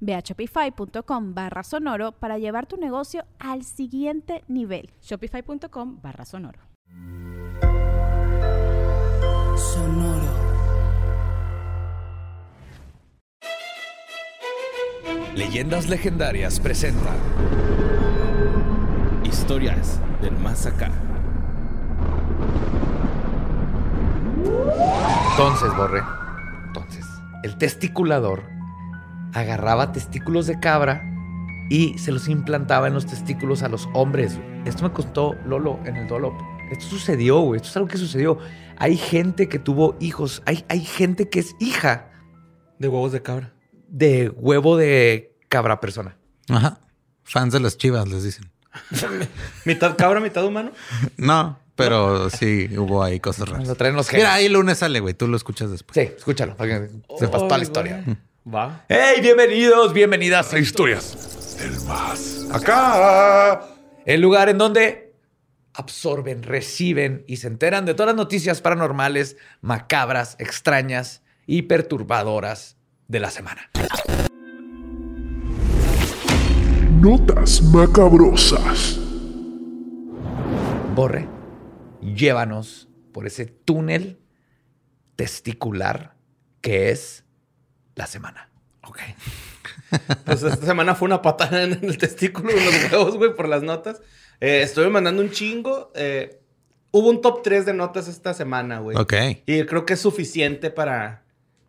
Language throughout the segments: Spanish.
Ve a shopify.com barra sonoro para llevar tu negocio al siguiente nivel. Shopify.com barra sonoro. Sonoro. Leyendas Legendarias presenta Historias del Más Acá. Entonces, Borre, entonces, el testiculador agarraba testículos de cabra y se los implantaba en los testículos a los hombres. Esto me contó Lolo en el Dolop. Esto sucedió, güey. Esto es algo que sucedió. Hay gente que tuvo hijos. Hay, hay gente que es hija. De huevos de cabra. De huevo de cabra persona. Ajá. Fans de las chivas, les dicen. ¿Mitad cabra, mitad humano? No, pero sí hubo ahí cosas raras. Lo traen los Mira, ahí el lunes sale, güey. Tú lo escuchas después. Sí, escúchalo, para que sepas toda la historia. Va. ¡Hey! Bienvenidos, bienvenidas a Historias del Más Acá. El lugar en donde absorben, reciben y se enteran de todas las noticias paranormales, macabras, extrañas y perturbadoras de la semana. Notas macabrosas. Borre, llévanos por ese túnel testicular que es la semana. Ok. Pues esta semana fue una patada en el testículo de los huevos, güey, por las notas. Eh, estuve mandando un chingo. eh, hubo un top 3 de notas esta semana, güey. Ok. Y creo que es suficiente para,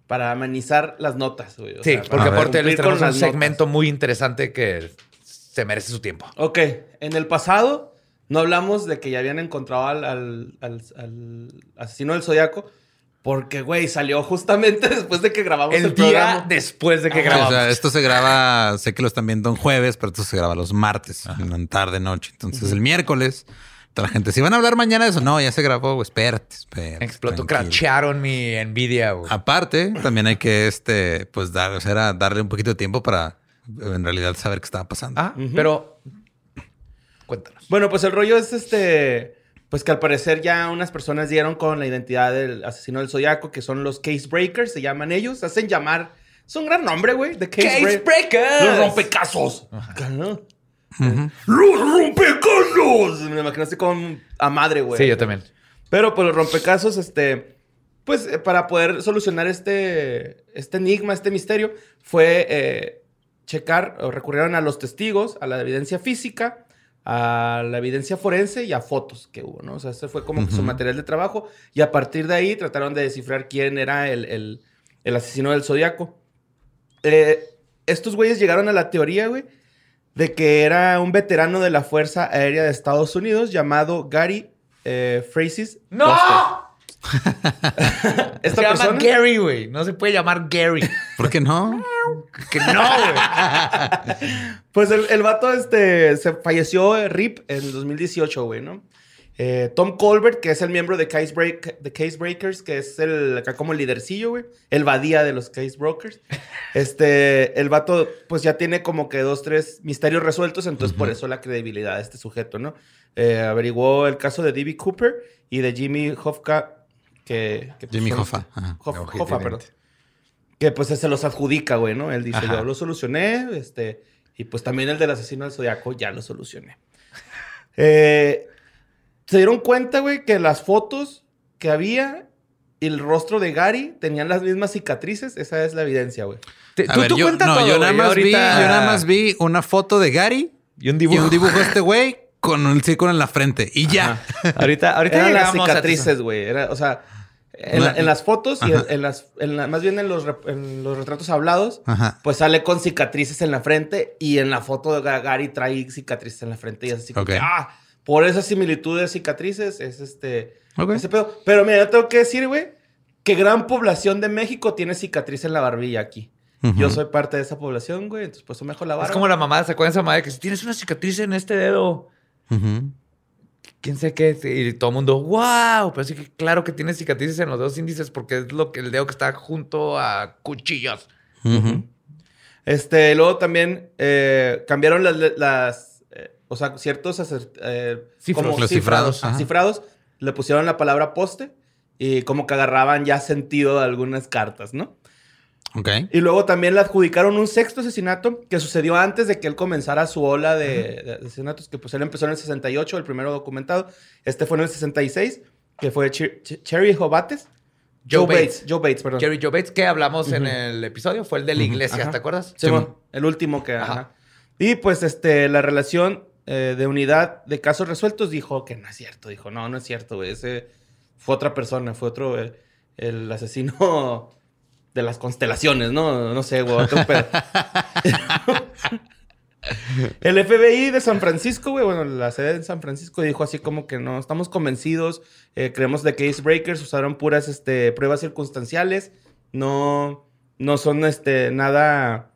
para amenizar las notas, güey. O Sí, sea, porque aparte con tenemos un las segmento notas. muy interesante que se merece su tiempo. Ok, en el pasado no hablamos de que ya habían encontrado al, al- al- al asesino del zodiaco. Porque, güey, salió justamente después de que grabamos el, El día programa. después de que Sí, o grabamos. sea, esto se graba, sé que lo están viendo en jueves, pero esto se graba los martes, en la tarde, noche. Entonces, el miércoles, toda la gente, si van a hablar mañana de eso, no, ya se grabó, güey, espérate, espérate. Explotó, crachearon mi Nvidia, güey. Aparte, también hay que, este, pues, dar, o sea, darle un poquito de tiempo para, en realidad, saber qué estaba pasando. Ah, pero cuéntanos. Bueno, pues el rollo es este. Pues que al parecer ya unas personas dieron con la identidad del asesino del zodiaco, que son los Case Breakers, se llaman ellos. Hacen llamar. Es un gran nombre, güey. The Case, Case Break- Breakers. Los rompecasos. ¿no? ¡Los rompecasos! Me imagino así con a madre, güey. Sí, yo también. Pero pues los rompecasos, este, pues eh, para poder solucionar este, este enigma, este misterio, fue eh, checar, o recurrieron a los testigos, a la evidencia física, a la evidencia forense y a fotos que hubo, ¿no? O sea, ese fue como su material de trabajo y a partir de ahí trataron de descifrar quién era el, el- el asesino del zodiaco. Eh, estos güeyes llegaron a la teoría, güey, de que era un veterano de la Fuerza Aérea de Estados Unidos llamado Gary eh, ¡No! Buster. Se Esta llama persona... Gary, güey. No se puede llamar Gary. ¿Por qué no? que no, güey. Pues el, el vato este, se falleció, eh, RIP, en el 2018, güey, ¿no? Eh, Tom Colbert, que es el miembro de Case, Break, de Case Breakers, que es el acá como el lidercillo, güey. El badía de los Case Brokers. Este, el vato, pues ya tiene como que dos, tres misterios resueltos, entonces por eso la credibilidad de este sujeto, ¿no? Eh, averiguó el caso de D.B. Cooper y de Jimmy Hoffa, que... que, pues, Jimmy Hoffa. Ajá. Hoff- Hoffa, perdón. Que pues se los adjudica, güey, ¿no? Él dice, Ajá. yo lo solucioné, este, y pues también el del asesino del zodiaco ya lo solucioné. Eh, se dieron cuenta, güey, que las fotos que había y el rostro de Gary tenían las mismas cicatrices. Esa es la evidencia, güey. Tú, ver, tú yo, cuenta no, todo, yo nada güey. más vi, yo nada más vi una foto de Gary Y un y dibujo. un dibujo de este güey con un círculo en la frente y ya. Ahorita, ahorita Eran las cicatrices, güey. Era, o sea, en, la- en las fotos y en, en las, en la- más bien en los, en los retratos hablados, Ajá. pues sale con cicatrices en la frente y en la foto de Ga- Gary trae cicatrices en la frente y es así como Ok. que, ah, por esas similitudes de cicatrices es este, Ok. ese pedo. Pero mira, yo tengo que decir, güey, que gran población de México tiene cicatriz en la barbilla aquí. Yo Ujú. soy parte de esa población, güey, entonces pues me dejo la barba. Es como la mamá, ¿se acuerdan de esa mamá de que si tienes una cicatriz en este dedo, Ujú. Quién sé qué? Y todo el mundo, wow, pero sí que claro que tiene cicatrices en los dedos índices porque es lo que el dedo que está junto a cuchillos. Este, luego también eh, cambiaron las, las eh, o sea, ciertos eh, Cifros. como Los cifrados, ajá. cifrados, le pusieron la palabra poste y como que agarraban ya sentido a algunas cartas, ¿no? Ok. Y luego también le adjudicaron un sexto asesinato que sucedió antes de que él comenzara su ola de, de asesinatos, que pues él empezó en el 68, el primero documentado. Este fue en el 66, que fue Cher- Cher- Cherry Jobates. Joe Joe Bates. Bates. Joe Bates, perdón. Jerry Joe Bates, que hablamos en el episodio, fue el de la iglesia. ¿te acuerdas? Sí, bueno, el último que... Ajá. ajá. Y pues este, la relación eh, de unidad de casos resueltos dijo que no es cierto. Dijo, no, no es cierto, güey. Ese fue otra persona, fue otro, eh, el asesino de las constelaciones, ¿no? No sé, güey. El FBI de San Francisco, güey, bueno, la sede en San Francisco dijo así como que no, estamos convencidos, eh, creemos de que Breakers usaron puras este, pruebas circunstanciales, no, no son este, nada,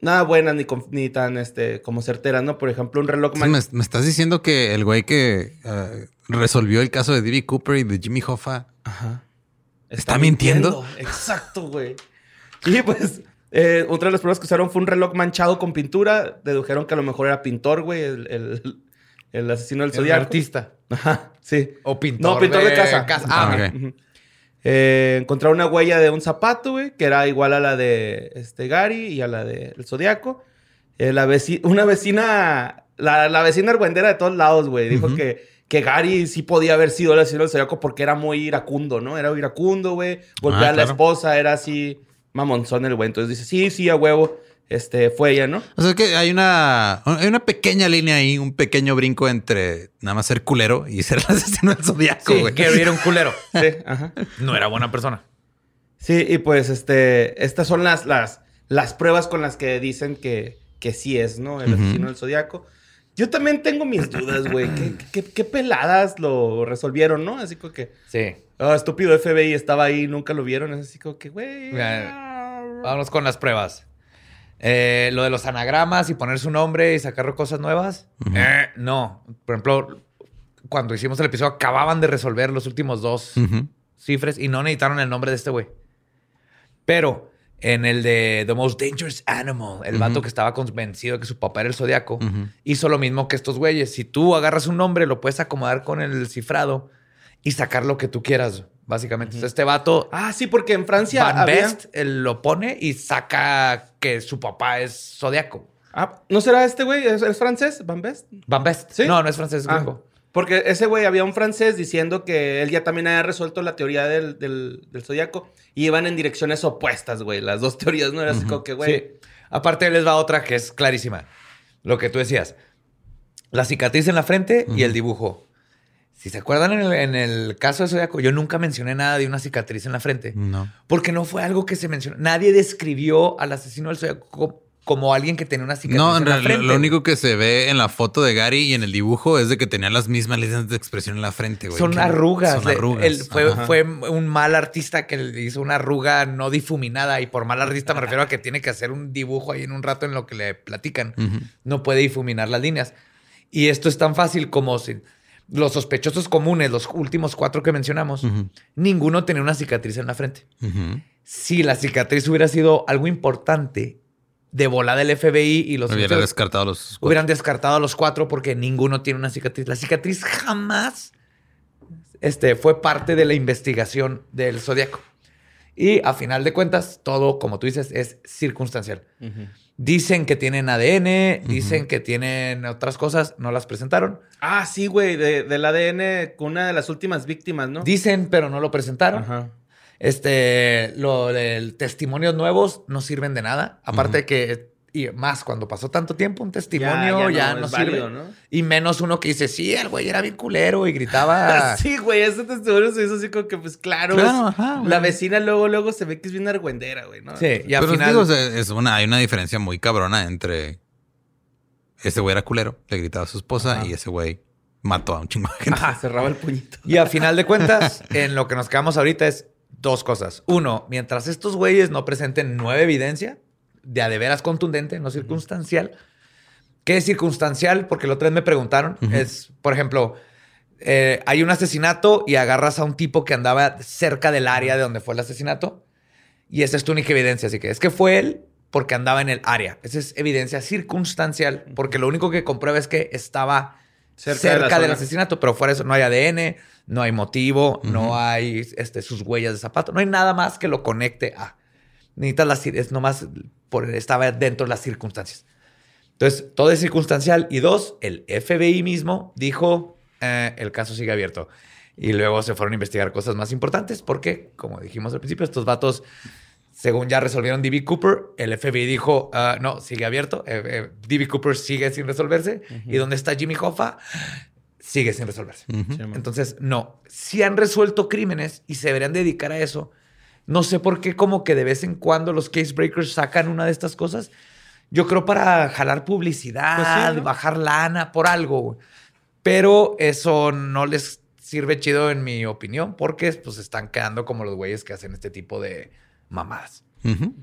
nada buenas ni, ni tan este, como certeras, ¿no? Por ejemplo, un reloj me, me estás diciendo que el güey que eh, resolvió el caso de D.B. Cooper y de Jimmy Hoffa Ajá. ¿Está mintiendo? Exacto, güey. Y pues, eh, otra de las pruebas que usaron fue un reloj manchado con pintura. Dedujeron que a lo mejor era pintor, güey, el, el- el asesino del El zodiaco. artista. Ajá, sí. O pintor. No, pintor de, casa. Ah, Ah. Ujú. Eh, encontraron una huella de un zapato, güey, que era igual a la de este Gary y a la del Zodíaco. Eh, la veci- una vecina, la, la vecina argüendera de todos lados, güey, dijo que, que Gary sí podía haber sido el asesino del Zodíaco porque era muy iracundo, ¿no? Era iracundo, güey. Golpeaba Ah, a la claro. esposa, era así mamonzón el güey. Entonces dice, sí, sí, a huevo, este, fue ella, ¿no? O sea que hay una, hay una pequeña línea ahí, un pequeño brinco entre nada más ser culero y ser el asesino del zodiaco, Sí, güey. Gary era un culero. Sí, ajá. No era buena persona. Sí, y pues este, estas son las, las, las pruebas con las que dicen que, que sí es, ¿no? El asesino del zodiaco. Yo también tengo mis dudas, güey. ¿Qué, qué, qué peladas lo resolvieron, no? Así como que, Sí. ah, estúpido FBI estaba ahí, nunca lo vieron. Es así como que, güey. Vámonos con las pruebas. Eh, lo de los anagramas y poner su nombre y sacar cosas nuevas. Eh, no. Por ejemplo, cuando hicimos el episodio, acababan de resolver los últimos dos Ujú. cifras y no necesitaron el nombre de este güey. Pero en el de The Most Dangerous Animal, el vato que estaba convencido de que su papá era el zodiaco, hizo lo mismo que estos güeyes. Si tú agarras un nombre, lo puedes acomodar con el cifrado y sacar lo que tú quieras, básicamente. Entonces, este vato, Ah, sí, porque en Francia Van había... Best, él lo pone y saca que su papá es zodiaco. Ah, ¿no será este güey? ¿Es, es francés? ¿Van Best? Van Best. ¿Sí? No, no es francés, es Ah, gringo. Porque ese güey había un francés diciendo que él ya también había resuelto la teoría del, del, del zodiaco y iban en direcciones opuestas, güey. Las dos teorías, ¿no? Era así como que, güey. Sí. Aparte les va otra que es clarísima. Lo que tú decías. La cicatriz en la frente y el dibujo. Si se acuerdan en el, en el caso de Zodiaco, yo nunca mencioné nada de una cicatriz en la frente. No. Porque no fue algo que se mencionó. Nadie describió al asesino del Zodiaco co- como alguien que tenía una cicatriz No, en en la realidad frente. lo único que se ve en la foto de Gary y en el dibujo es de que tenía las mismas líneas de expresión en la frente, güey. Son arrugas. Son arrugas. él fue, un mal artista que le hizo una arruga no difuminada. Y por mal artista me refiero a que tiene que hacer un dibujo ahí en un rato en lo que le platican. No puede difuminar las líneas. Y esto es tan fácil como si los sospechosos comunes, los últimos cuatro que mencionamos, ninguno tenía una cicatriz en la frente. Si la cicatriz hubiera sido algo importante, de volada el FBI y los Hubiera investigadores descartado los. hubieran descartado a los cuatro porque ninguno tiene una cicatriz. La cicatriz jamás este, fue parte de la investigación del zodiaco. Y a final de cuentas, todo, como tú dices, es circunstancial. Dicen que tienen ADN, dicen que tienen otras cosas, no las presentaron. Ah, sí, güey, de- del ADN con una de las últimas víctimas, ¿no? Dicen, pero no lo presentaron. Ajá. Este, lo del testimonios nuevos no sirven de nada. Aparte de que Y más, cuando pasó tanto tiempo, un testimonio Ya, ya, ya no no, sirve. válido, ¿no? Y menos uno que dice, sí, el güey era bien culero y gritaba. Sí, güey, ese testimonio se hizo así como que, pues claro, Claro, es- ajá, la vecina luego, luego se ve que es bien argüendera, güey, ¿no? Sí, y al Pero final. digo, es una, hay una diferencia muy cabrona entre ese güey era culero, le gritaba a su esposa y ese güey mató a un chingo de gente. Ajá, cerraba el puñito. Y a final de cuentas, en lo que nos quedamos ahorita es dos cosas. Uno, mientras estos güeyes no presenten nueva evidencia, de a de veras contundente, no circunstancial. ¿Qué es circunstancial? Porque la otra vez me preguntaron. Es, por ejemplo, eh, hay un asesinato y agarras a un tipo que andaba cerca del área de donde fue el asesinato y esa es tu única evidencia. Así que es que fue él porque andaba en el área. Esa es evidencia circunstancial porque lo único que comprueba es que estaba Cerca cerca, de la del asesinato, pero fuera de eso no hay ADN, no hay motivo, no hay este, sus huellas de zapato, no hay nada más que lo conecte a. Necesitas las es nomás por estaba dentro de las circunstancias. Entonces, todo es circunstancial. Y dos, el FBI mismo dijo, eh, el caso sigue abierto. Y luego se fueron a investigar cosas más importantes porque, como dijimos al principio, estos vatos, según ya resolvieron D.B. Cooper, el FBI dijo, ah, no, sigue abierto. Eh, eh, D.B. Cooper sigue sin resolverse. ¿Y dónde está Jimmy Hoffa? Sigue sin resolverse. Entonces, no, si han resuelto crímenes y se deberían dedicar a eso. No sé por qué como que de vez en cuando los case breakers sacan una de estas cosas. Yo creo para jalar publicidad, Pues sí, ¿no? bajar lana, por algo. Pero eso no les sirve chido en mi opinión porque pues están quedando como los güeyes que hacen este tipo de mamadas. Ujú.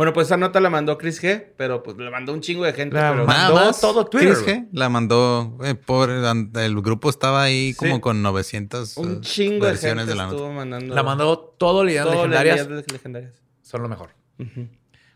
Bueno, pues esa nota la mandó Chris G, pero pues la mandó un chingo de gente. La pero... Mandó más. todo Twitter, Chris G la mandó. eh, pobre, an- el grupo estaba ahí como Sí. con 900 Un eh, chingo de gente versiones de la nota. estuvo mandando. La mandó todo leyendas todo legendarias. legendarias. Son lo mejor.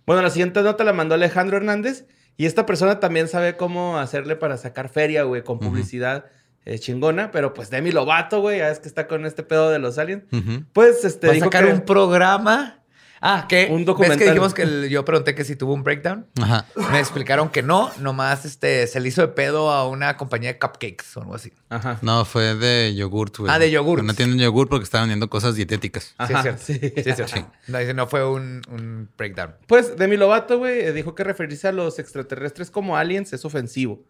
Bueno, la siguiente nota la mandó Alejandro Hernández. Y esta persona también sabe cómo hacerle para sacar feria, güey, con publicidad eh, chingona. Pero pues Demi Lovato, güey, ya es que está con este pedo de los aliens. Ujú. Pues este. Va a dijo sacar que- un programa. Ah, que Un ¿Ves documental. que dijimos que el- yo pregunté que si tuvo un breakdown? Ajá. Me explicaron que no, nomás este, se le hizo de pedo a una compañía de cupcakes o algo así. Ajá. No, fue de yogurt, güey. Ah, de yogurt. No tienen yogurt porque estaban vendiendo cosas dietéticas. Ajá, sí, es sí. cierto. Sí, es cierto. No, dice, no fue un, un breakdown. Pues Demi Lovato, güey, eh, dijo que referirse a los extraterrestres como aliens es ofensivo.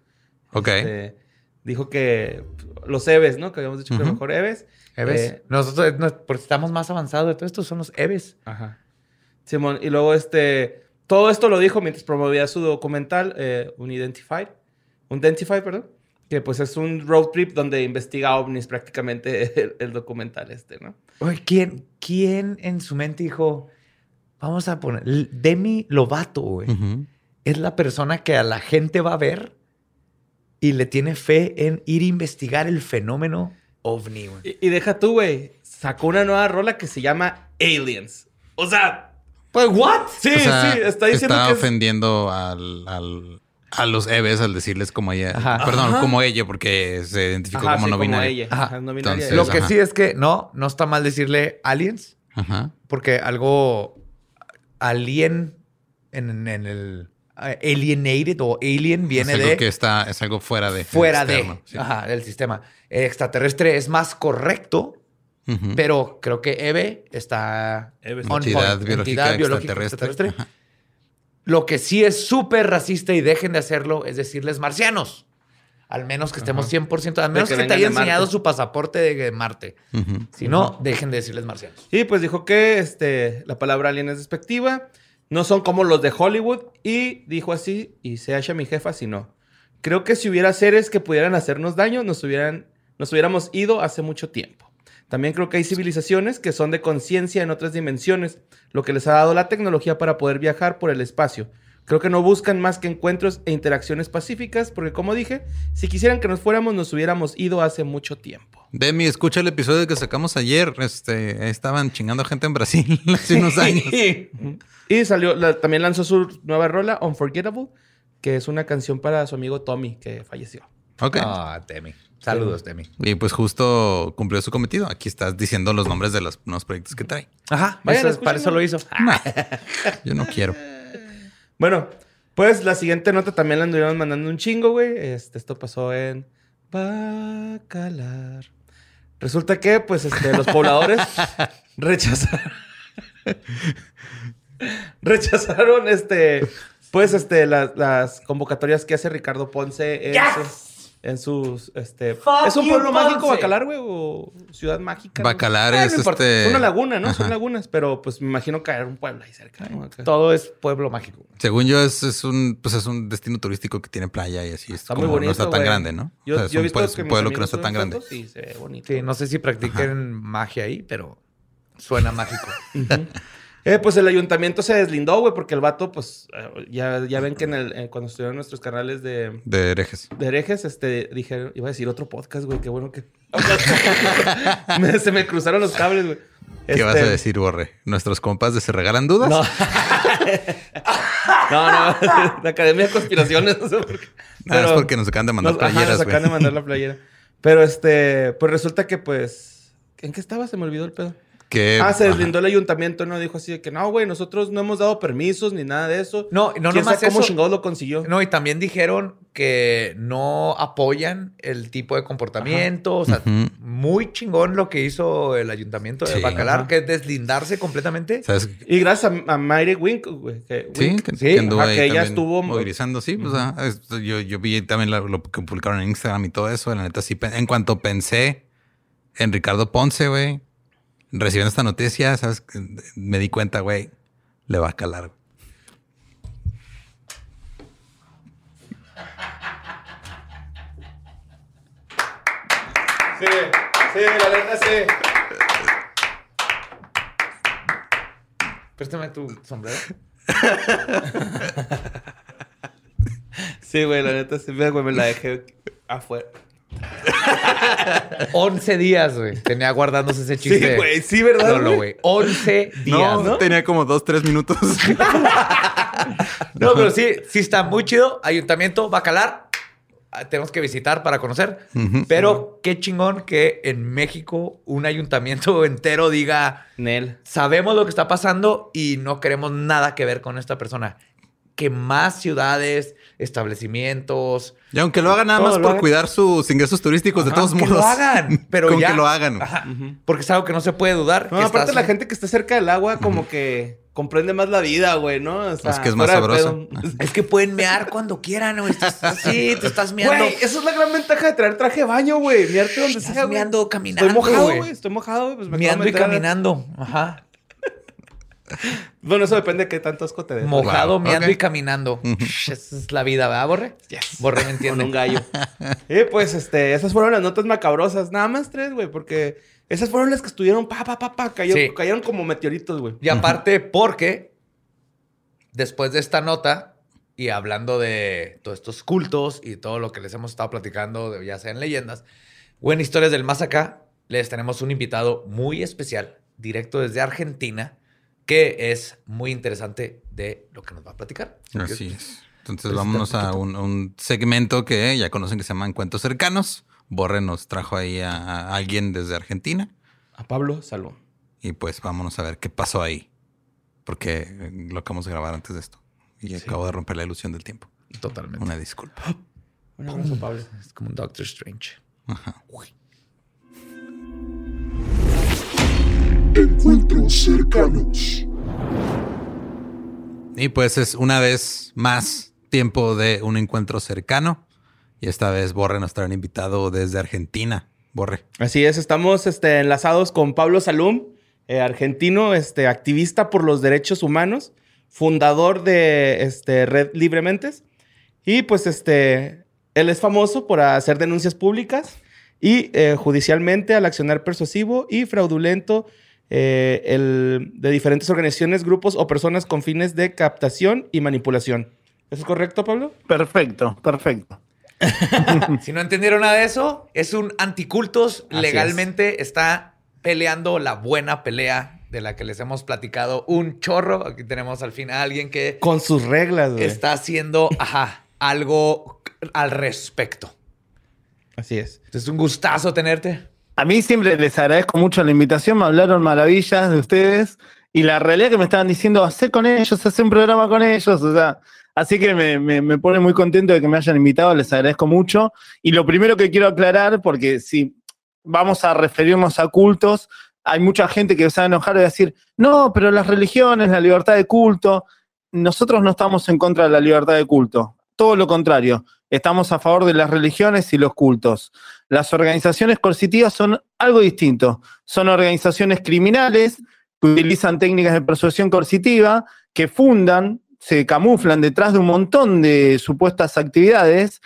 Ok. Este, dijo que los Eves, ¿no? Que habíamos dicho que Ujú. mejor Eves. ¿Eves? Eh, Nosotros, no, porque estamos más avanzados de todo esto, son los Eves. Ajá. Simón, y luego este. Todo esto lo dijo mientras promovía su documental, eh, Unidentified. Unidentified, perdón. Que pues es un road trip donde investiga ovnis prácticamente el, el documental este, ¿no? Oye, ¿quién, ¿quién en su mente dijo, vamos a poner, Demi Lovato, güey? Es la persona que a la gente va a ver y le tiene fe en ir a investigar el fenómeno ovni, güey. Y, y deja tú, güey. Sacó una nueva rola que se llama Aliens. O sea. Pues, ¿what? Sí, O sea, sí, está diciendo está que es- ofendiendo al, al- a los Eves al decirles como ella. Ajá. Perdón, Ajá. como ella, porque se identificó Ajá, como sí, no binaria. ella. No binaria. Entonces, Lo que ajá. sí es que no, no está mal decirle aliens, Ajá. porque algo alien en, en el eh, alienated o alien viene es algo de que está, es algo fuera de. fuera externo, de sí. ajá, del sistema. Extraterrestre es más correcto, Pero creo que Eve está Eve es Entidad point. biológica Entidad biológica extraterrestre. extraterrestre. Ajá. Lo que sí es súper racista y dejen de hacerlo es decirles marcianos. Al menos que estemos 100%, al menos que que, te haya Marte. enseñado su pasaporte de Marte. Si no, dejen de decirles marcianos. Sí, pues dijo que este, la palabra alien es despectiva. No son como los de Hollywood. Y dijo así, y se hacha mi jefa si no. Creo que si hubiera seres que pudieran hacernos daño, nos, hubieran, nos hubiéramos ido hace mucho tiempo. También creo que hay civilizaciones que son de conciencia en otras dimensiones, lo que les ha dado la tecnología para poder viajar por el espacio. Creo que no buscan más que encuentros e interacciones pacíficas, porque como dije, si quisieran que nos fuéramos, nos hubiéramos ido hace mucho tiempo. Demi, escucha el episodio que sacamos ayer. Este, estaban chingando a gente en Brasil hace unos años. Y salió, la- también lanzó su nueva rola, Unforgettable, que es una canción para su amigo Tommy, que falleció. Ok. Ah, Temi. Saludos, Temi. Y pues justo cumplió su cometido. Aquí estás diciendo los nombres de los nuevos proyectos que trae. Ajá, Vayan, eso- para eso lo hizo. Yo no quiero. Bueno, pues la siguiente nota también la anduvieron mandando un chingo, güey. Este, esto pasó en Bacalar. Resulta que, pues, este, los pobladores rechazaron. rechazaron este Pues este, las, las convocatorias que hace Ricardo Ponce en, sus, en sus, este, Fuck ¿es un you, pueblo mágico Ponce. Bacalar, güey? ¿O ciudad mágica? Bacalar Ah, es no importa. este- Es una laguna, ¿no? Son Ajá. lagunas, pero pues me imagino caer un pueblo ahí cerca, ¿no? Acá. Todo es pueblo mágico. Según yo, es, es un, pues es un destino turístico que tiene playa y así. Es Está como, muy bonito, no está tan güey. grande, ¿no? Yo, O sea, es yo he un visto pueblo, que un pueblo que no está tan grande. y se ve bonito. Sí, no sé si practiquen magia ahí, pero suena mágico. Eh, pues el ayuntamiento se deslindó, güey, porque el vato, pues, eh, ya, ya ven que en el, eh, cuando estuvieron nuestros canales de, De herejes. de herejes, este, dije, iba a decir otro podcast, güey, qué bueno que... Me- se me cruzaron los cables, güey. ¿Qué vas a Este, decir, Borre? ¿Nuestros compas de Se Regalan Dudas? No. no, no, la Academia de Conspiraciones, no sé por qué. Nada, es porque nos acaban de mandar nos- ajá, playeras, nos acaban de mandar la playera. Pero este, pues resulta que pues... ¿En qué estaba? Se me olvidó el pedo. Que, Ah, se ajá. deslindó el ayuntamiento, ¿no? Dijo así de que no, güey, nosotros no hemos dado permisos ni nada de eso. No, no ¿Quién nomás sabe cómo eso. chingados lo consiguió? No, y también dijeron que no apoyan el tipo de comportamiento. O sea, muy chingón lo que hizo el ayuntamiento de Sí. Bacalar, Ajá. que es deslindarse completamente. ¿Sabes? Y gracias a, a Mayre Wink, güey. que- Sí, que, sí, que anduvo ajá, ahí que ella estuvo- movilizando, sí, pues, es- yo, yo vi también lo que publicaron en Instagram y todo eso, la neta sí, en cuanto pensé en Ricardo Ponce, güey, recibiendo esta noticia, sabes, Que me di cuenta, güey, le va a calar. Sí, sí, la neta sí. Préstame tu sombrero. Sí, güey, la neta sí. Ve, güey, me la dejé afuera. 11 días, güey. Tenía guardándose ese chiste. Sí, güey, sí, ¿verdad, No, no, güey? güey. 11 días. no, tenía como dos, tres minutos. No, pero sí, sí está muy chido. Ayuntamiento Bacalar. ah, Tenemos que visitar para conocer. Pero qué chingón que en México un ayuntamiento entero diga, Nel. sabemos lo que está pasando y no queremos nada que ver con esta persona. Que más ciudades, establecimientos, Y aunque lo hagan nada más por hagan. cuidar sus ingresos turísticos, de todos que modos. lo hagan, pero Con ya- que lo hagan. Ajá, porque es algo que no se puede dudar. No, que aparte estás- la gente que está cerca del agua como que comprende más la vida, güey, ¿no? O sea, Es que es más pedo. Es que pueden mear cuando quieran, güey. Estás así, te estás meando. Güey, esa es la gran ventaja de traer traje de baño, güey. Miarte donde Estás sea, güey. meando caminando, Estoy mojado, güey. Estoy mojado, güey. Pues me Meando y caminando. Ajá. Bueno, eso depende de qué tanto asco te dé. Mojado, Wow, meando ok. y caminando. Esa es la vida, ¿verdad, Borre? Yes. Borre me Con entiende. un gallo. eh, pues, este, esas fueron las notas macabrosas. Nada más tres, güey, porque esas fueron las que estuvieron pa, pa, pa, pa. Cayeron, Sí. cayeron como meteoritos, güey. Y aparte, porque después de esta nota y hablando de todos estos cultos y todo lo que les hemos estado platicando, de- ya sea en leyendas, o en historias del más acá, les tenemos un invitado muy especial, directo desde Argentina, que es muy interesante de lo que nos va a platicar. Así es. Entonces vámonos a un, un segmento que ya conocen que se llama Encuentros Cercanos. Borre nos trajo ahí a, a alguien desde Argentina. A Pablo, salud. Y pues vámonos a ver qué pasó ahí. Porque eh, lo acabamos de grabar antes de esto. Y acabo de romper la ilusión del tiempo. Totalmente. Una disculpa. Un abrazo, Pablo. Es como un Doctor Strange. Ajá. Encuentros cercanos. Y pues es una vez más tiempo de un encuentro cercano. Y esta vez Borre nos trae un invitado desde Argentina. Borre. Así es, estamos este, enlazados con Pablo Salum, eh, argentino, este, activista por los derechos humanos, fundador de este, Red Librementes. Y pues este, él es famoso por hacer denuncias públicas y eh, judicialmente al accionar persuasivo y fraudulento eh, el- de diferentes organizaciones, grupos o personas con fines de captación y manipulación. ¿Eso es correcto, Pablo? Perfecto, perfecto. Si no entendieron nada de eso, es un anticultos. Así Legalmente está peleando la buena pelea de la que les hemos platicado un chorro. Aquí tenemos al fin a alguien que Con sus reglas, güey. está haciendo ajá, algo al respecto. Así es. Es un gustazo tenerte. A mí siempre les agradezco mucho la invitación, me hablaron maravillas de ustedes y la realidad que me estaban diciendo, hacer con ellos, hacer un programa con ellos, o sea, así que me, me- pone muy contento de que me hayan invitado, les agradezco mucho. Y lo primero que quiero aclarar, porque si vamos a referirnos a cultos, hay mucha gente que se va a enojar y decir, no, pero las religiones, la libertad de culto. nosotros no estamos en contra de la libertad de culto. Todo lo contrario, estamos a favor de las religiones y los cultos. Las organizaciones coercitivas son algo distinto. Son organizaciones criminales que utilizan técnicas de persuasión coercitiva, que fundan, se camuflan detrás de un montón de supuestas actividades.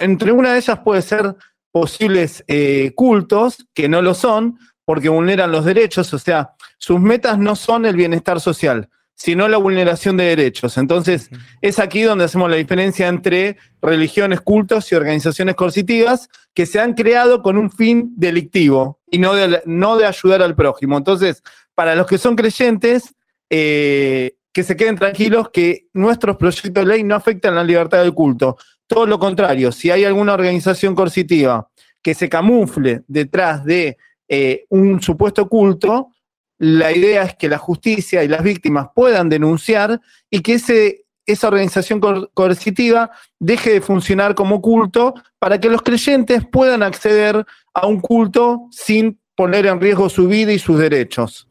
Entre una de ellas puede ser posibles eh, cultos, que no lo son, porque vulneran los derechos, o sea, sus metas no son el bienestar social, sino la vulneración de derechos. Entonces, es aquí donde hacemos la diferencia entre religiones, cultos y organizaciones coercitivas que se han creado con un fin delictivo y no de, no de ayudar al prójimo. Entonces, para los que son creyentes, eh, que se queden tranquilos que nuestros proyectos de ley no afectan la libertad del culto. Todo lo contrario, si hay alguna organización coercitiva que se camufle detrás de eh, un supuesto culto, la idea es que la justicia y las víctimas puedan denunciar y que ese, esa organización coer- coercitiva deje de funcionar como culto para que los creyentes puedan acceder a un culto sin poner en riesgo su vida y sus derechos.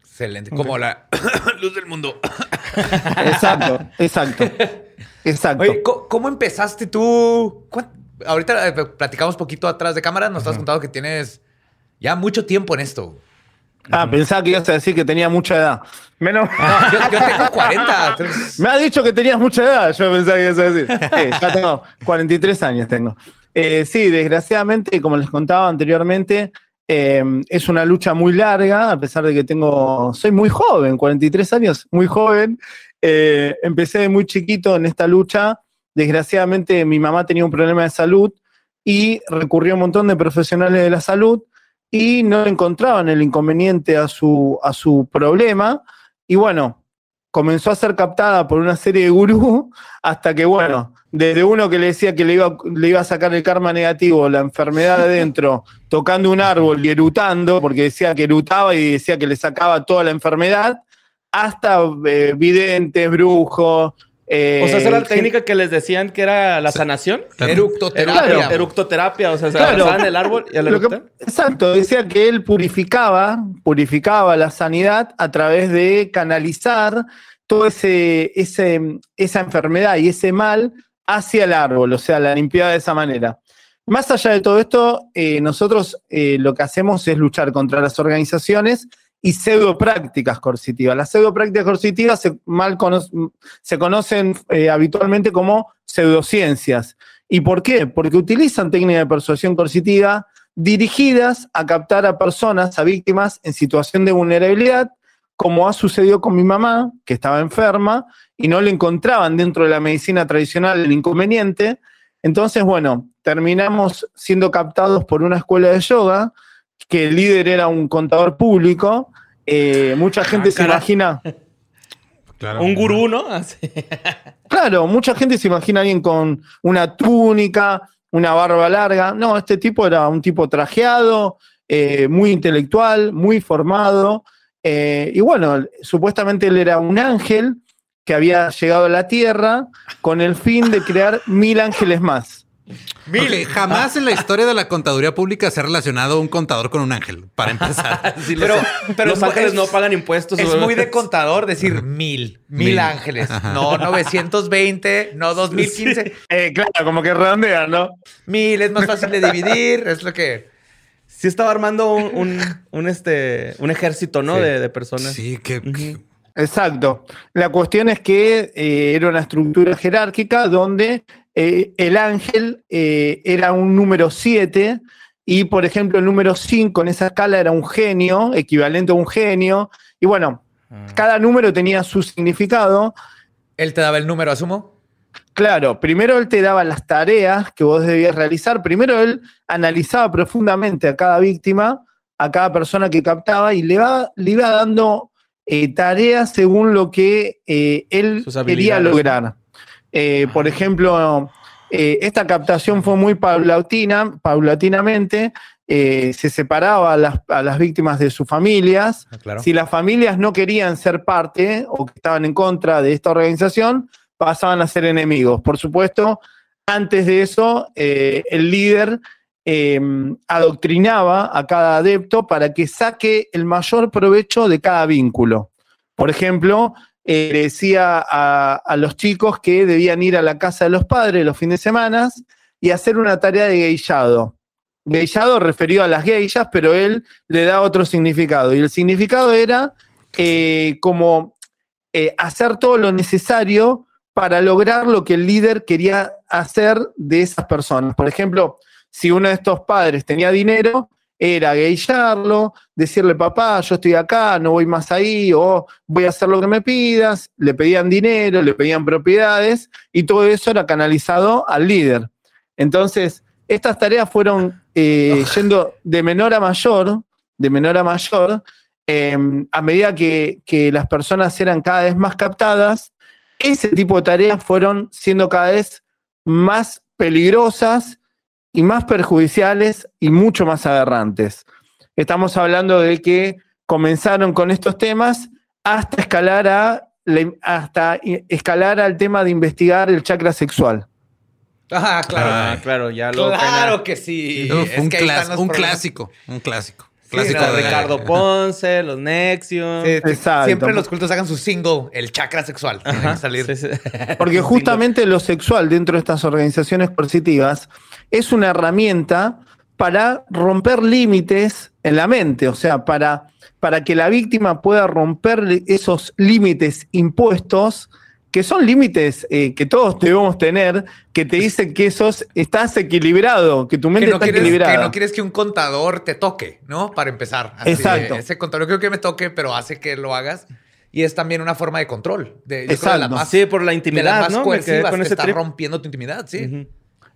Excelente. Como la luz del mundo. Exacto, exacto. Exacto. Oye, ¿cómo, empezaste tú? ¿Cuán- Ahorita eh, platicamos poquito atrás de cámara. Nos estás contando que tienes ya mucho tiempo en esto. Ah, pensaba que ibas a decir que tenía mucha edad. Menos. Yo, yo tengo 40. entonces- Me ha dicho que tenías mucha edad, yo pensaba que ibas a decir. Sí, ya tengo 43 años tengo. Eh, sí, desgraciadamente, como les contaba anteriormente, eh, es una lucha muy larga, a pesar de que tengo, soy muy joven, 43 años, muy joven. Eh, empecé de muy chiquito en esta lucha. Desgraciadamente, mi mamá tenía un problema de salud y recurrió a un montón de profesionales de la salud y no encontraban el inconveniente a su, a su problema. Y bueno, comenzó a ser captada por una serie de gurús hasta que, bueno, desde uno que le decía que le iba, le iba a sacar el karma negativo, la enfermedad de adentro, tocando un árbol y erutando, porque decía que erutaba y decía que le sacaba toda la enfermedad, hasta eh, videntes, brujos. Eh, O sea, esa era la gen- técnica que les decían que era la sanación. Eructoterapia. Claro. Eructoterapia, o sea, se Claro. el árbol y al que- exacto, decía que él purificaba, purificaba la sanidad a través de canalizar ese, ese, esa enfermedad y ese mal hacia el árbol, o sea, la limpiaba de esa manera. Más allá de todo esto, eh, nosotros eh, lo que hacemos es luchar contra las organizaciones y pseudoprácticas coercitivas. Las pseudoprácticas coercitivas se, mal se conocen eh, habitualmente como pseudociencias. ¿Y por qué? Porque utilizan técnicas de persuasión coercitiva dirigidas a captar a personas, a víctimas en situación de vulnerabilidad, como ha sucedido con mi mamá, que estaba enferma y no le encontraban dentro de la medicina tradicional el inconveniente. Entonces, bueno, terminamos siendo captados por una escuela de yoga, que el líder era un contador público. Eh, mucha gente se imagina, Claro. Un gurú, ¿no? Así. claro, mucha gente se imagina a alguien con una túnica, una barba larga. No, este tipo era un tipo trajeado, eh, muy intelectual, muy formado. eh, y bueno, supuestamente él era un ángel que había llegado a la tierra con el fin de crear mil ángeles más. Ok, jamás en la historia de la contaduría pública se ha relacionado un contador con un ángel, para empezar. Sí, Pero- los, pero los es- ángeles no pagan impuestos. Es muy de contador decir mil, mil, Mil. ángeles. No 920, no 2015. Eh, claro, como que redondean, ¿no? Mil es más fácil de dividir. Es lo que. Sí estaba armando un, un, un, este, un ejército, ¿no? Sí. De, de personas. Sí, que, que- Exacto. La cuestión es que eh, era una estructura jerárquica donde eh, el ángel eh, era un número 7 y, por ejemplo, el número 5 en esa escala era un genio, equivalente a un genio. Y bueno, cada número tenía su significado. Él te daba el número, asumo. Claro, primero él te daba las tareas que vos debías realizar. Primero él analizaba profundamente a cada víctima, a cada persona que captaba y le, va- le iba dando eh, tareas según lo que él quería lograr. Eh, por ejemplo, eh, esta captación fue muy paulatina, paulatinamente. eh, se separaba a las, a las víctimas de sus familias. Ah, claro. Si las familias no querían ser parte o que estaban en contra de esta organización, pasaban a ser enemigos. Por supuesto, antes de eso, eh, el líder eh, adoctrinaba a cada adepto para que saque el mayor provecho de cada vínculo. Por ejemplo, eh, decía a, los chicos que debían ir a la casa de los padres los fines de semana y hacer una tarea de geishado. Geishado referido a las geishas, pero él le da otro significado. Y el significado era eh, como eh, hacer todo lo necesario para lograr lo que el líder quería hacer de esas personas. Por ejemplo, si uno de estos padres tenía dinero, era geisharlo, decirle, papá, yo estoy acá, no voy más ahí, o voy a hacer lo que me pidas, le pedían dinero, le pedían propiedades, y todo eso era canalizado al líder. Entonces, estas tareas fueron eh, yendo de menor a mayor, de menor a mayor, eh, a medida que, que las personas eran cada vez más captadas, ese tipo de tareas fueron siendo cada vez más peligrosas y más perjudiciales y mucho más aberrantes. Estamos hablando de que comenzaron con estos temas hasta escalar, a, hasta escalar al tema de investigar el chakra sexual. Ah, claro. Ah, claro, ya lo Claro que sí. Uf, Es un, que clas- clásico, un clásico. Sí, Clásico no, de Ricardo Ponce, los. Sí, Exacto. Siempre los cultos hagan su single, el chakra sexual. Tiene que Ajá, salir. sí, sí. Porque justamente lo sexual dentro de estas organizaciones coercitivas es una herramienta para romper límites en la mente, o sea, para, para que la víctima pueda romper esos límites impuestos, que son límites eh, que todos debemos tener, que te dicen que sos, estás equilibrado, que tu mente Que no, está quieres, equilibrada. que no quieres que un contador te toque, ¿no? Para empezar. Así, Exacto. Ese contador creo que me toque, pero hace que lo hagas. Y es también una forma de control. De, yo creo de Exacto. las más, Sí, por la de las intimidad, más ¿no? Coercivas. con te ese está trip. rompiendo tu intimidad, sí. Ujú.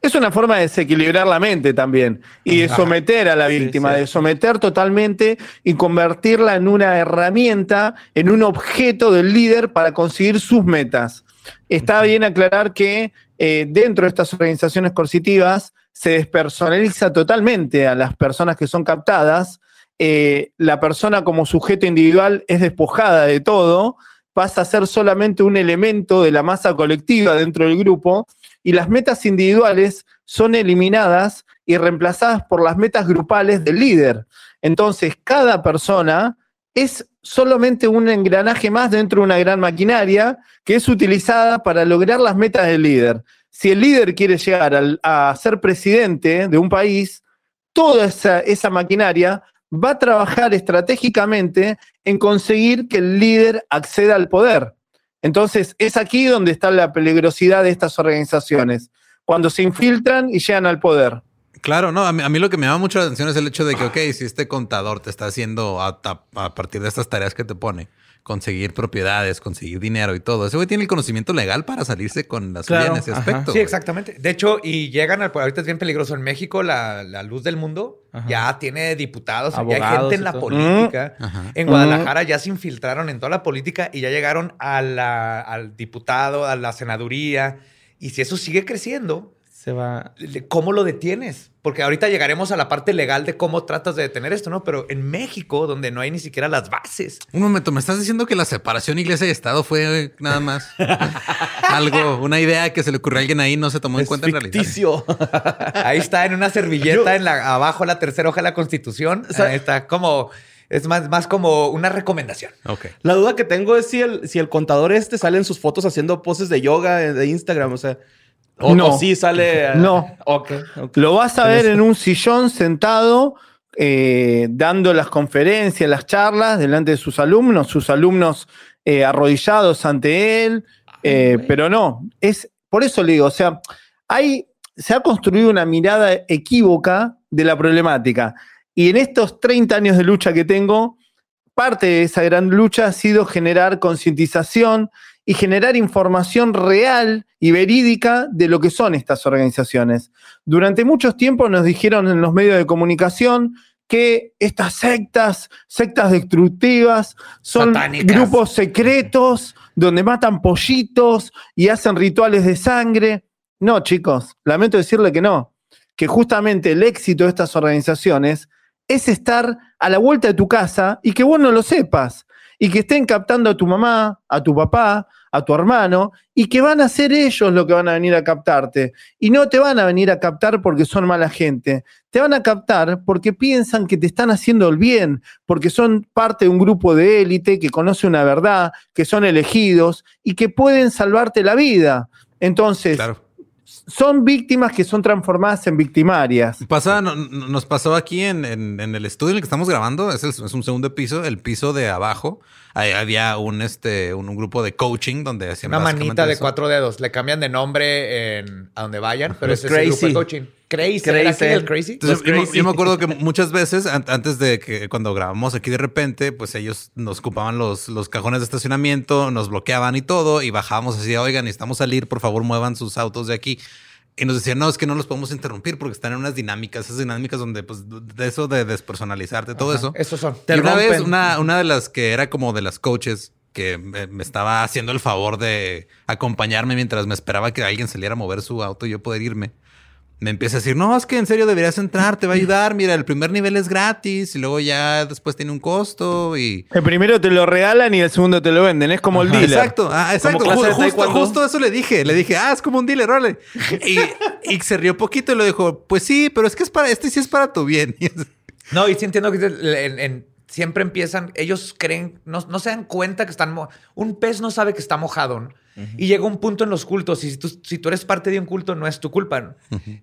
Es una forma de desequilibrar la mente también y de someter a la Sí, víctima, sí. de someter totalmente y convertirla en una herramienta, en un objeto del líder para conseguir sus metas. Está bien aclarar que eh, dentro de estas organizaciones coercitivas se despersonaliza totalmente a las personas que son captadas. Eh, la persona como sujeto individual es despojada de todo, pasa a ser solamente un elemento de la masa colectiva dentro del grupo y las metas individuales son eliminadas y reemplazadas por las metas grupales del líder. Entonces, cada persona es solamente un engranaje más dentro de una gran maquinaria que es utilizada para lograr las metas del líder. Si el líder quiere llegar a ser presidente de un país, toda esa maquinaria va a trabajar estratégicamente en conseguir que el líder acceda al poder. Entonces, es aquí donde está la peligrosidad de estas organizaciones, cuando se infiltran y llegan al poder. Claro, no, a mí, lo que me llama mucho la atención es el hecho de que, ok, si este contador te está haciendo a partir de estas tareas que te pone, conseguir propiedades, conseguir dinero y todo, ese güey tiene el conocimiento legal para salirse con la suya Claro, en ese ajá. aspecto. Sí, exactamente. De hecho, y llegan al ahorita es bien peligroso. En México, la, la luz del mundo Ajá. ya tiene diputados, ya hay gente en la todo. política. Ajá. En Guadalajara ya se infiltraron en toda la política y ya llegaron a la- al diputado, a la senaduría. Y si eso sigue creciendo, Se va. ¿cómo lo detienes? Porque ahorita llegaremos a la parte legal de cómo tratas de detener esto, ¿no? Pero en México, donde no hay ni siquiera las bases. Un momento, ¿me estás diciendo que la separación iglesia y Estado fue nada más algo, una idea que se le ocurrió a alguien ahí no se tomó en cuenta en realidad? ficticio. Ahí está en una servilleta en la abajo la tercera hoja de la Constitución. Ahí está como es más, más como una recomendación. Ok. La duda que tengo es si el, si el contador este sale en sus fotos haciendo poses de yoga de, de Instagram. O sea, o, No. o sí sale. No. Ok. ok. Lo vas a ver en un sillón sentado, eh, dando las conferencias, las charlas delante de sus alumnos, sus alumnos eh, arrodillados ante él, eh, pero no, es por eso le digo, o sea, hay, se ha construido una mirada equívoca de la problemática. Y en estos 30 años de lucha que tengo, parte de esa gran lucha ha sido generar concientización y generar información real y verídica de lo que son estas organizaciones. Durante muchos tiempos nos dijeron en los medios de comunicación que estas sectas, sectas destructivas, son Satánicas. grupos secretos donde matan pollitos y hacen rituales de sangre. No, chicos, lamento decirle que no, que justamente el éxito de estas organizaciones es estar a la vuelta de tu casa y que vos no lo sepas y que estén captando a tu mamá, a tu papá, a tu hermano, y que van a ser ellos los que van a venir a captarte. Y no te van a venir a captar porque son mala gente. Te van a captar porque piensan que te están haciendo el bien, porque son parte de un grupo de élite que conoce una verdad, que son elegidos y que pueden salvarte la vida. Entonces, Claro. son víctimas que son transformadas en victimarias. Pasa, no- no- nos pasó aquí en, en- en el estudio en el que estamos grabando, es, el- es un segundo piso, el piso de abajo. Ahí había un, este, un, un grupo de coaching donde hacían Una manita de eso. cuatro dedos. Le cambian de nombre en- a donde vayan, pero ese es el grupo de crazy. coaching. Crazy. Crazy. ¿Era aquí el crazy? Entonces, yo, me- crazy. yo me acuerdo que muchas veces, an- antes de que cuando grabamos aquí de repente, pues ellos nos ocupaban los, los cajones de estacionamiento, nos bloqueaban y todo, y bajábamos así, oigan, necesitamos salir, por favor, muevan sus autos de aquí. Y nos decían, no, es que no los podemos interrumpir porque están en unas dinámicas, esas dinámicas donde, pues, de eso de despersonalizarte, todo eso. Esos son. Y una vez, una de las que era como de las coaches que me, me estaba haciendo el favor de acompañarme mientras me esperaba que alguien saliera a mover su auto y yo poder irme. Me empieza a decir, no, es que en serio deberías entrar, te va a ayudar. Mira, el primer nivel es gratis y luego ya después tiene un costo y... El primero te lo regalan y el segundo te lo venden. Es como el dealer. Exacto, ah, exacto. justo, justo eso le dije. Le dije, ah, es como un dealer, órale. Y, y se rió poquito y le dijo, pues sí, pero es que es para, este sí es para tu bien. No, y sí entiendo que en- en- siempre empiezan, ellos creen, no, no se dan cuenta que están... Un pez no sabe que está mojado. ¿no? Y llega un punto en los cultos, y si tú, si tú eres parte de un culto, no es tu culpa. ¿no?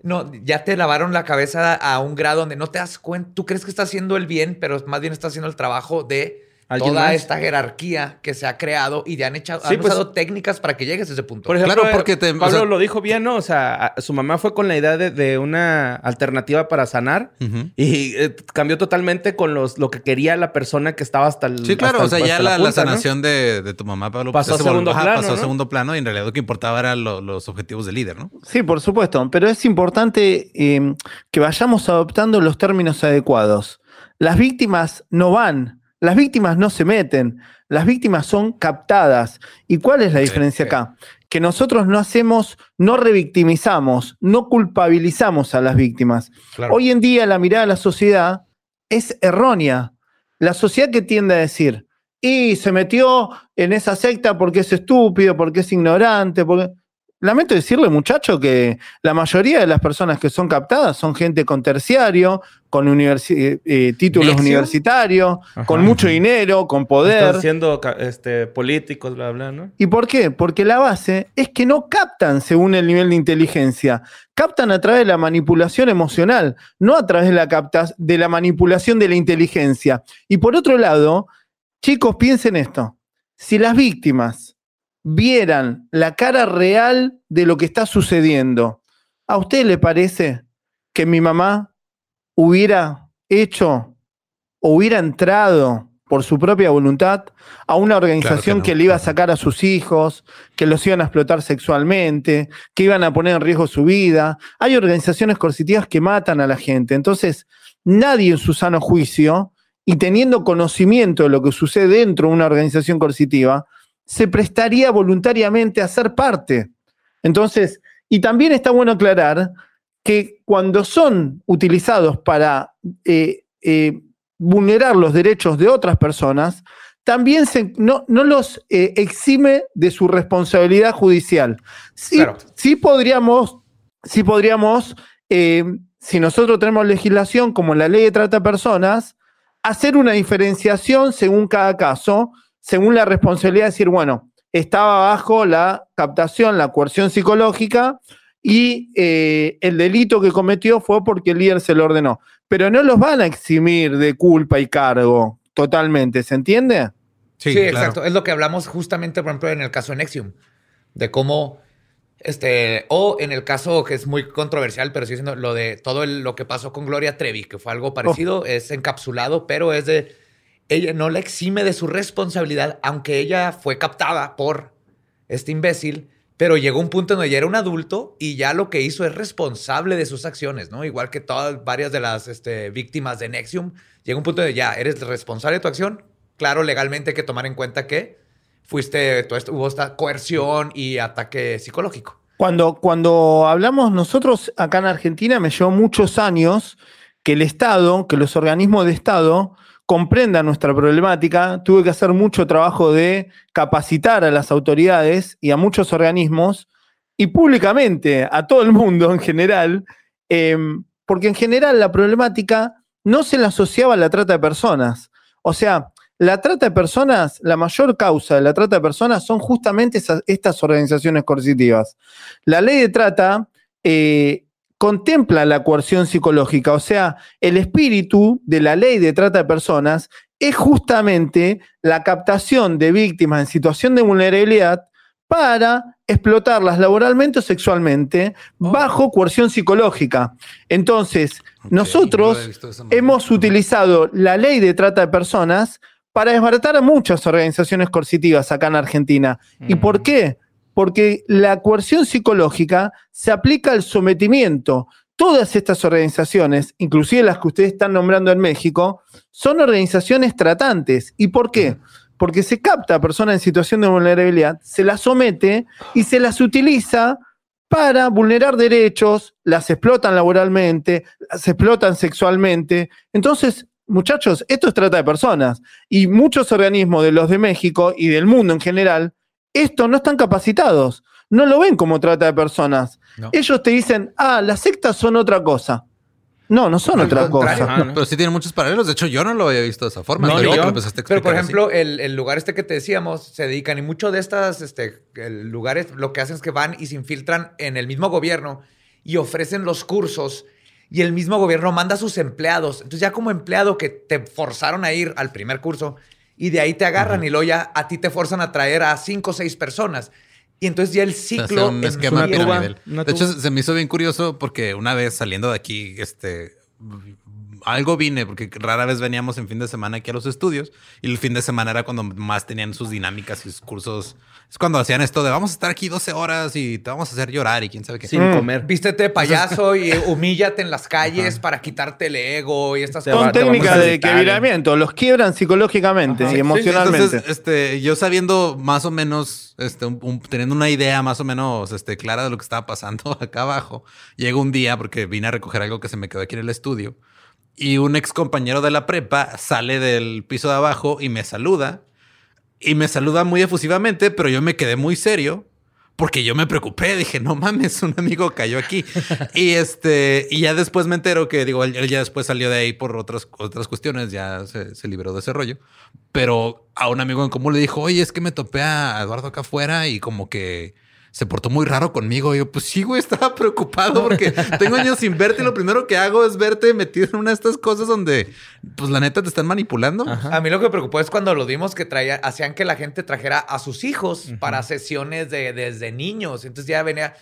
No, ya te lavaron la cabeza a un grado donde no te das cuenta, tú crees que estás haciendo el bien, pero más bien estás haciendo el trabajo de ¿Alguien toda más? esta jerarquía que se ha creado y ya han, echado, Sí, han pues- usado técnicas para que llegues a ese punto. Por ejemplo, Claro, porque te- o Pablo sea- lo dijo bien, ¿no? O sea, su mamá fue con la idea de, de una alternativa para sanar y eh, cambió totalmente con los, lo que quería la persona que estaba hasta el. Sí, claro, hasta o sea, ya la, la sanación de, de tu mamá, Pablo, Pasó ya a volvió- segundo plano, pasó a segundo plano y en realidad lo que importaba eran lo- los objetivos del líder, ¿no? Sí, por supuesto, pero es importante eh, que vayamos adoptando los términos adecuados. Las víctimas no van, las víctimas no se meten, las víctimas son captadas. ¿Y cuál es la diferencia sí. acá? Que nosotros no hacemos, no revictimizamos, no culpabilizamos a las víctimas. Claro. Hoy en día la mirada de la sociedad es errónea. La sociedad que tiende a decir, y se metió en esa secta porque es estúpido, porque es ignorante, porque... Lamento decirle, muchacho, que la mayoría de las personas que son captadas son gente con terciario, con universi- eh, eh, títulos universitarios, Ajá. con mucho dinero, con poder. Están siendo este, políticos, bla, bla, ¿no? ¿Y por qué? Porque la base es que no captan según el nivel de inteligencia, captan a través de la manipulación emocional, no a través de la, capta- de la manipulación de la inteligencia. Y por otro lado, chicos, piensen esto, si las víctimas vieran la cara real de lo que está sucediendo, ¿a usted le parece que mi mamá hubiera hecho o hubiera entrado por su propia voluntad a una organización no. que, le iba a sacar a sus hijos, que los iban a explotar sexualmente, que iban a poner en riesgo su vida. Hay organizaciones coercitivas que matan a la gente. Entonces, nadie en su sano juicio y teniendo conocimiento de lo que sucede dentro de una organización coercitiva, se prestaría voluntariamente a ser parte. Entonces, y también está bueno aclarar que cuando son utilizados para eh, eh, vulnerar los derechos de otras personas, también se- no, no los eh, exime de su responsabilidad judicial. Sí, Claro. sí podríamos, sí podríamos si nosotros tenemos legislación como la ley de trata de personas, hacer una diferenciación según cada caso, según la responsabilidad de decir, bueno, estaba bajo la captación, la coerción psicológica y eh, el delito que cometió fue porque el líder se lo ordenó. Pero no los van a eximir de culpa y cargo totalmente, ¿se entiende? Sí, claro. exacto. Es lo que hablamos justamente, por ejemplo, en el caso de Nexium, de cómo, este, o en el caso que es muy controversial, pero sí siendo lo de todo el- lo que pasó con Gloria Trevi, que fue algo parecido, es encapsulado, pero es de, ella no la exime de su responsabilidad, aunque ella fue captada por este imbécil, pero llegó un punto en donde ya era un adulto y ya lo que hizo es responsable de sus acciones, ¿no? Igual que todas, varias de las este, víctimas de Nexium, llega un punto de ya, eres responsable de tu acción. Claro, legalmente hay que tomar en cuenta que fuiste, hubo esta coerción y ataque psicológico. Cuando, cuando hablamos nosotros acá en Argentina, me llevó muchos años que el Estado, que los organismos de Estado comprendan nuestra problemática, tuve que hacer mucho trabajo de capacitar a las autoridades y a muchos organismos y públicamente a todo el mundo en general, eh, porque en general la problemática no se la asociaba a la trata de personas. O sea, la trata de personas, la mayor causa de la trata de personas son justamente estas organizaciones coercitivas. La ley de trata eh, contempla la coerción psicológica, o sea, el espíritu de la ley de trata de personas es justamente la captación de víctimas en situación de vulnerabilidad para explotarlas laboralmente o sexualmente bajo coerción psicológica. Entonces, nosotros no hemos utilizado la ley de trata de personas para desbaratar a muchas organizaciones coercitivas acá en Argentina. ¿Y por qué? Porque la coerción psicológica se aplica al sometimiento. Todas estas organizaciones, inclusive las que ustedes están nombrando en México, son organizaciones tratantes. ¿Y por qué? Porque se capta a personas en situación de vulnerabilidad, se las somete y se las utiliza para vulnerar derechos, las explotan laboralmente, las explotan sexualmente. Entonces, muchachos, esto es trata de personas. Y muchos organismos de los de México y del mundo en general, esto no están capacitados. No lo ven como trata de personas. No. Ellos te dicen, ah, las sectas son otra cosa. No, no son otra cosa. Ah, ¿no? Pero sí tiene muchos paralelos. De hecho, yo no lo había visto de esa forma. No, yo. lo Pero por ejemplo, el, el lugar este que te decíamos se dedican y mucho de estas este, lugares lo que hacen es que van y se infiltran en el mismo gobierno y ofrecen los cursos y el mismo gobierno manda a sus empleados. Entonces ya como empleado que te forzaron a ir al primer curso y de ahí te agarran y luego ya a ti te forzan a traer a cinco o seis personas. Y entonces ya el Se hace ciclo... un en esquema tuba, una De hecho, se me hizo bien curioso porque una vez saliendo de aquí, este, algo vine, porque rara vez veníamos en fin de semana aquí a los estudios y el fin de semana era cuando más tenían sus dinámicas y sus cursos. Es cuando hacían esto de vamos a estar aquí 12 horas y te vamos a hacer llorar y quién sabe qué. Sin Mm. comer. Vístete de payaso y humíllate en las calles para quitarte el ego y estas Te Son técnicas de quebramiento, los quiebran psicológicamente Ajá. y Sí, emocionalmente. Entonces, este, yo sabiendo más o menos, este, un- un- teniendo una idea más o menos este, clara de lo que estaba pasando acá abajo, llegó un día porque vine a recoger algo que se me quedó aquí en el estudio y un ex compañero de la prepa sale del piso de abajo y me saluda y me saluda muy efusivamente, pero yo me quedé muy serio. Porque yo me preocupé, dije, no mames, un amigo cayó aquí. y este, y ya después me entero que, digo, él, ya después salió de ahí por otras, otras cuestiones, ya se, se liberó de ese rollo. Pero a un amigo en común le dijo, oye, es que me topé a Eduardo acá afuera y como que se portó muy raro conmigo. Y yo, pues sí, güey, estaba preocupado porque tengo años sin verte y lo primero que hago es verte metido en una de estas cosas donde, pues la neta te están manipulando. A mí lo que me preocupó es cuando lo vimos que traía, hacían que la gente trajera a sus hijos para sesiones de, desde niños. Entonces ya venía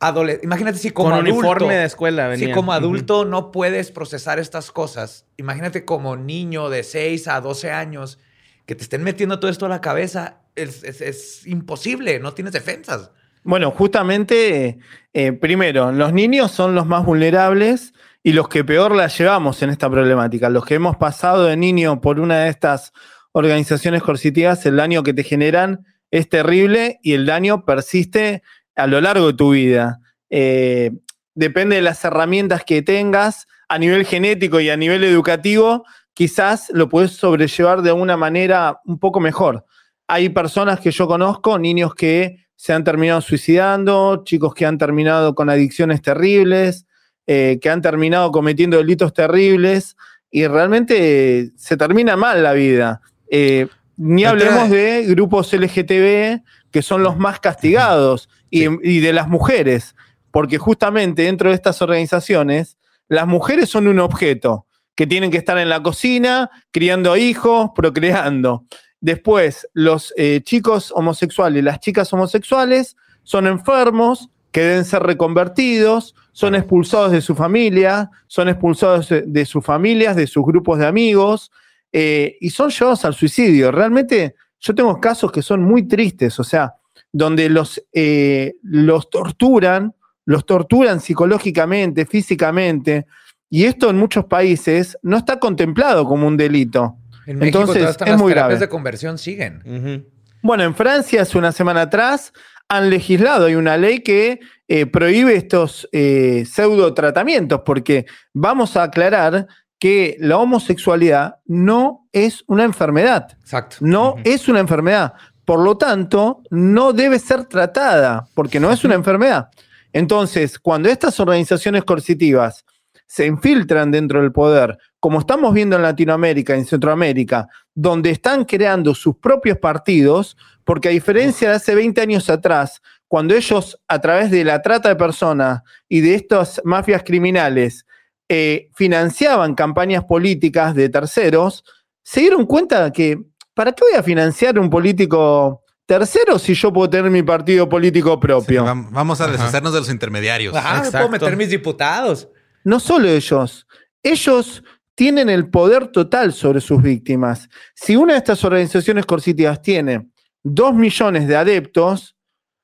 adolescente. Imagínate si como Con adulto. uniforme de escuela Si venían. como adulto no puedes procesar estas cosas, imagínate como niño de 6 a 12 años que te estén metiendo todo esto a la cabeza. Es, es- es imposible, no tienes defensas. Bueno, justamente, eh, primero, los niños son los más vulnerables y los que peor la llevamos en esta problemática. Los que hemos pasado de niño por una de estas organizaciones coercitivas, el daño que te generan es terrible y el daño persiste a lo largo de tu vida. Eh, depende de las herramientas que tengas a nivel genético y a nivel educativo, quizás lo puedes sobrellevar de una manera un poco mejor. Hay personas que yo conozco, niños que se han terminado suicidando, chicos que han terminado con adicciones terribles, eh, que han terminado cometiendo delitos terribles y realmente eh, se termina mal la vida. Eh, ni hablemos de grupos LGTB que son los más castigados y, y de las mujeres, porque justamente dentro de estas organizaciones las mujeres son un objeto que tienen que estar en la cocina, criando hijos, procreando. Después, los eh, chicos homosexuales y las chicas homosexuales son enfermos que deben ser reconvertidos, son expulsados de su familia, son expulsados de, de sus familias, de sus grupos de amigos, eh, y son llevados al suicidio. Realmente, yo tengo casos que son muy tristes, o sea, donde los, eh, los torturan, los torturan psicológicamente, físicamente, y esto en muchos países no está contemplado como un delito. En México Entonces, todas es las muy terapias grave. de conversión siguen. Bueno, en Francia hace una semana atrás han legislado, hay una ley que eh, prohíbe estos eh, pseudo tratamientos, porque vamos a aclarar que la homosexualidad no es una enfermedad. Exacto. No es una enfermedad. Por lo tanto, no debe ser tratada, porque no es una enfermedad. Entonces, cuando estas organizaciones coercitivas se infiltran dentro del poder, como estamos viendo en Latinoamérica, en Centroamérica, donde están creando sus propios partidos, porque a diferencia de hace 20 años atrás, cuando ellos a través de la trata de personas y de estas mafias criminales eh, financiaban campañas políticas de terceros, se dieron cuenta que, ¿para qué voy a financiar un político tercero si yo puedo tener mi partido político propio? Sí, vamos a deshacernos de los intermediarios. Ajá, puedo meter mis diputados. No solo ellos, ellos tienen el poder total sobre sus víctimas. Si una de estas organizaciones coercitivas tiene dos millones de adeptos,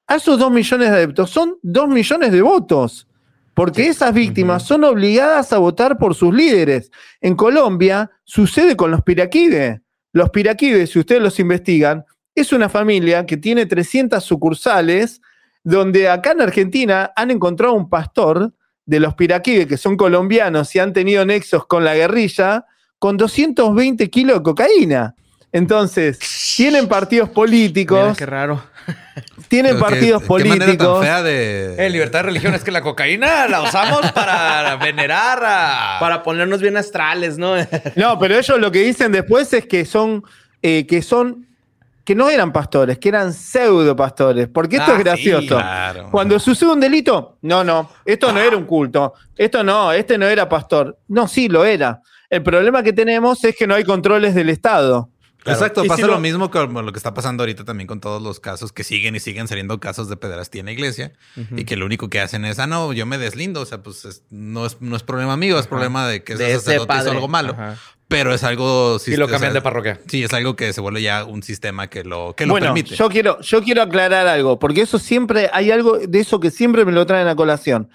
a esos dos millones de adeptos son dos millones de votos, porque esas víctimas son obligadas a votar por sus líderes. En Colombia sucede con los piraquíes. Los piraquíes, si ustedes los investigan, es una familia que tiene 300 sucursales, donde acá en Argentina han encontrado un pastor de los piraquíes que son colombianos y han tenido nexos con la guerrilla, con 220 kilos de cocaína. Entonces, tienen partidos Mira, políticos, qué raro. tienen Qué- partidos qué tan políticos. fea de... En libertad de religión es que la cocaína la usamos para venerar a... Para ponernos bien astrales, ¿no? No, pero ellos lo que dicen después es que son, eh, que son, que no eran pastores, que eran pseudo pastores, porque esto Ah, es sí, gracioso. Claro. Cuando sucede un delito, no, no, esto no era un culto, esto no, este no era pastor. No, sí, lo era. El problema que tenemos es que no hay controles del Estado. Exacto, Y pasa si lo lo- mismo con lo que está pasando ahorita también con todos los casos que siguen y siguen saliendo casos de pederastía en la iglesia y que lo único que hacen es, ah, no, yo me deslindo, o sea, pues es- no, es, no es problema mío, es problema de que ese De ese sacerdote hizo padre. algo malo, Ajá. Pero es algo... Y lo o cambian sea, de parroquia. Sí, es algo que se vuelve ya un sistema que lo, que lo bueno, permite. yo quiero, yo quiero aclarar algo, porque eso siempre, hay algo de eso que siempre me lo traen a colación.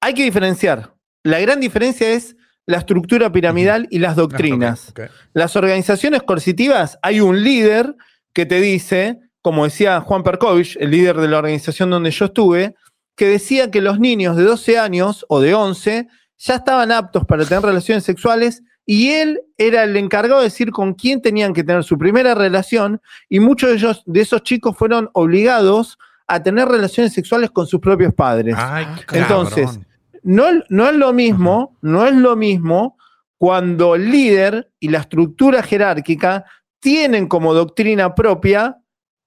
Hay que diferenciar. La gran diferencia es la estructura piramidal y las doctrinas. Ok, ok. Las organizaciones coercitivas, hay un líder que te dice, como decía Juan Perkovich, el líder de la organización donde yo estuve, que decía que los niños de 12 años o de 11 ya estaban aptos para tener relaciones sexuales y él era el encargado de decir con quién tenían que tener su primera relación y muchos de, ellos, de esos chicos fueron obligados a tener relaciones sexuales con sus propios padres. Ay, Entonces, cabrón. no, no es lo mismo, no es lo mismo cuando el líder y la estructura jerárquica tienen como doctrina propia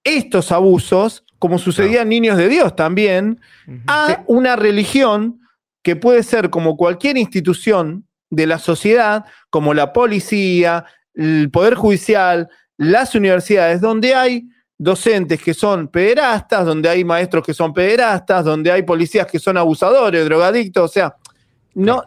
estos abusos, como sucedía en Niños de Dios también, a una religión que puede ser como cualquier institución de la sociedad, como la policía, el poder judicial, las universidades, donde hay docentes que son pederastas, donde hay maestros que son pederastas, donde hay policías que son abusadores, drogadictos, o sea, no,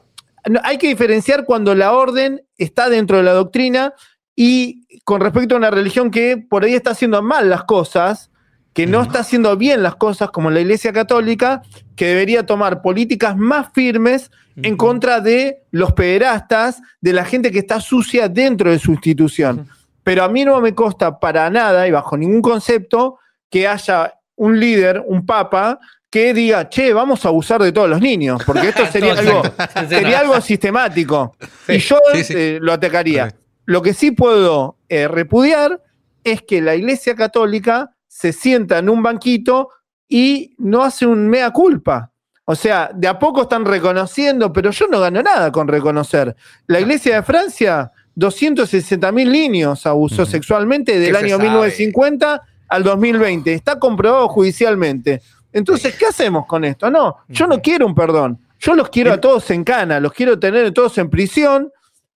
no- hay que diferenciar cuando la orden está dentro de la doctrina y con respecto a una religión que por ahí está haciendo mal las cosas, que no está haciendo bien las cosas como la Iglesia Católica, que debería tomar políticas más firmes en contra de los pederastas, de la gente que está sucia dentro de su institución. Pero a mí no me consta para nada y bajo ningún concepto que haya un líder, un papa, que diga, che, vamos a abusar de todos los niños, porque esto sería, algo, sería algo sistemático. Y yo Sí, sí. eh, lo atacaría. Lo que sí puedo eh, repudiar es que la Iglesia Católica se sienta en un banquito y no hace un mea culpa. O sea, de a poco están reconociendo, pero yo no gano nada con reconocer. La Iglesia de Francia, 260 mil niños abusó sexualmente del ¿Qué se año sabe? 1950 al 2020. Está comprobado judicialmente. Entonces, ¿qué hacemos con esto? No, yo no quiero un perdón. Yo los quiero a todos en cana, los quiero tener todos en prisión,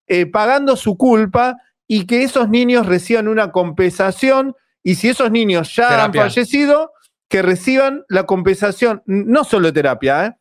eh, pagando su culpa y que esos niños reciban una compensación. Y si esos niños ya Terapia. han fallecido, que reciban la compensación, no solo terapia, ¿eh?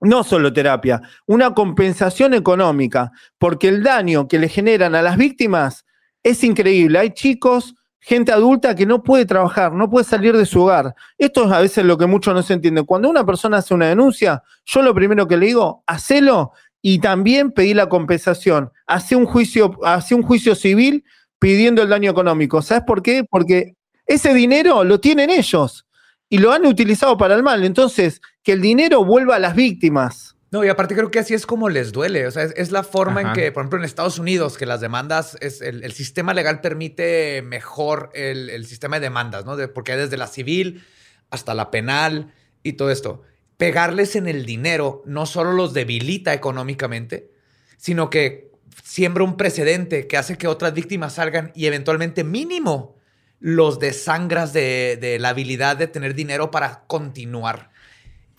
No solo terapia, una compensación económica, porque el daño que le generan a las víctimas es increíble. Hay chicos, gente adulta que no puede trabajar, no puede salir de su hogar. Esto es a veces lo que muchos no se entienden. Cuando una persona hace una denuncia, yo lo primero que le digo, hacelo y también pedí la compensación. Hace un juicio, hace un juicio civil pidiendo el daño económico. ¿Sabes por qué? Porque ese dinero lo tienen ellos y lo han utilizado para el mal. Entonces, que el dinero vuelva a las víctimas. No, y aparte creo que así es como les duele. O sea, es, es la forma en que, por ejemplo, en Estados Unidos, que las demandas, es el, el sistema legal permite mejor el, el sistema de demandas, ¿no? De- porque hay desde la civil hasta la penal y todo esto. Pegarles en el dinero no solo los debilita económicamente, sino que siembra un precedente que hace que otras víctimas salgan y eventualmente mínimo los desangras de, de la habilidad de tener dinero para continuar.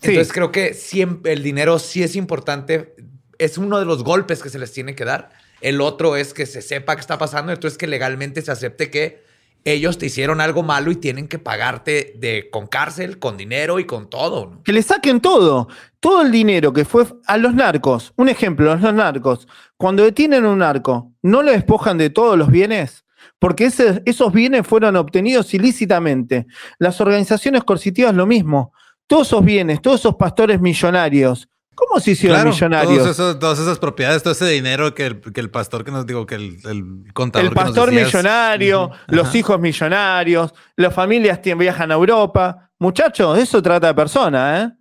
Sí. Entonces creo que siempre el dinero sí es importante. Es uno de los golpes que se les tiene que dar. El otro es que se sepa qué está pasando. El otro es que legalmente se acepte que ellos te hicieron algo malo y tienen que pagarte de, con cárcel, con dinero y con todo. Que le saquen todo. Todo el dinero que fue a los narcos. Un ejemplo, los narcos. Cuando detienen un narco, ¿no lo despojan de todos los bienes? Porque esos bienes fueron obtenidos ilícitamente. Las organizaciones coercitivas lo mismo. Todos esos bienes, todos esos pastores millonarios. ¿Cómo se hicieron Claro, millonarios? todos esos- todas esas propiedades, todo ese dinero que el, que el pastor que nos digo, que el, el contador. El que nos pastor decías- millonario, los Ajá. hijos millonarios, las familias viajan a Europa. Muchachos, eso trata de personas, ¿eh?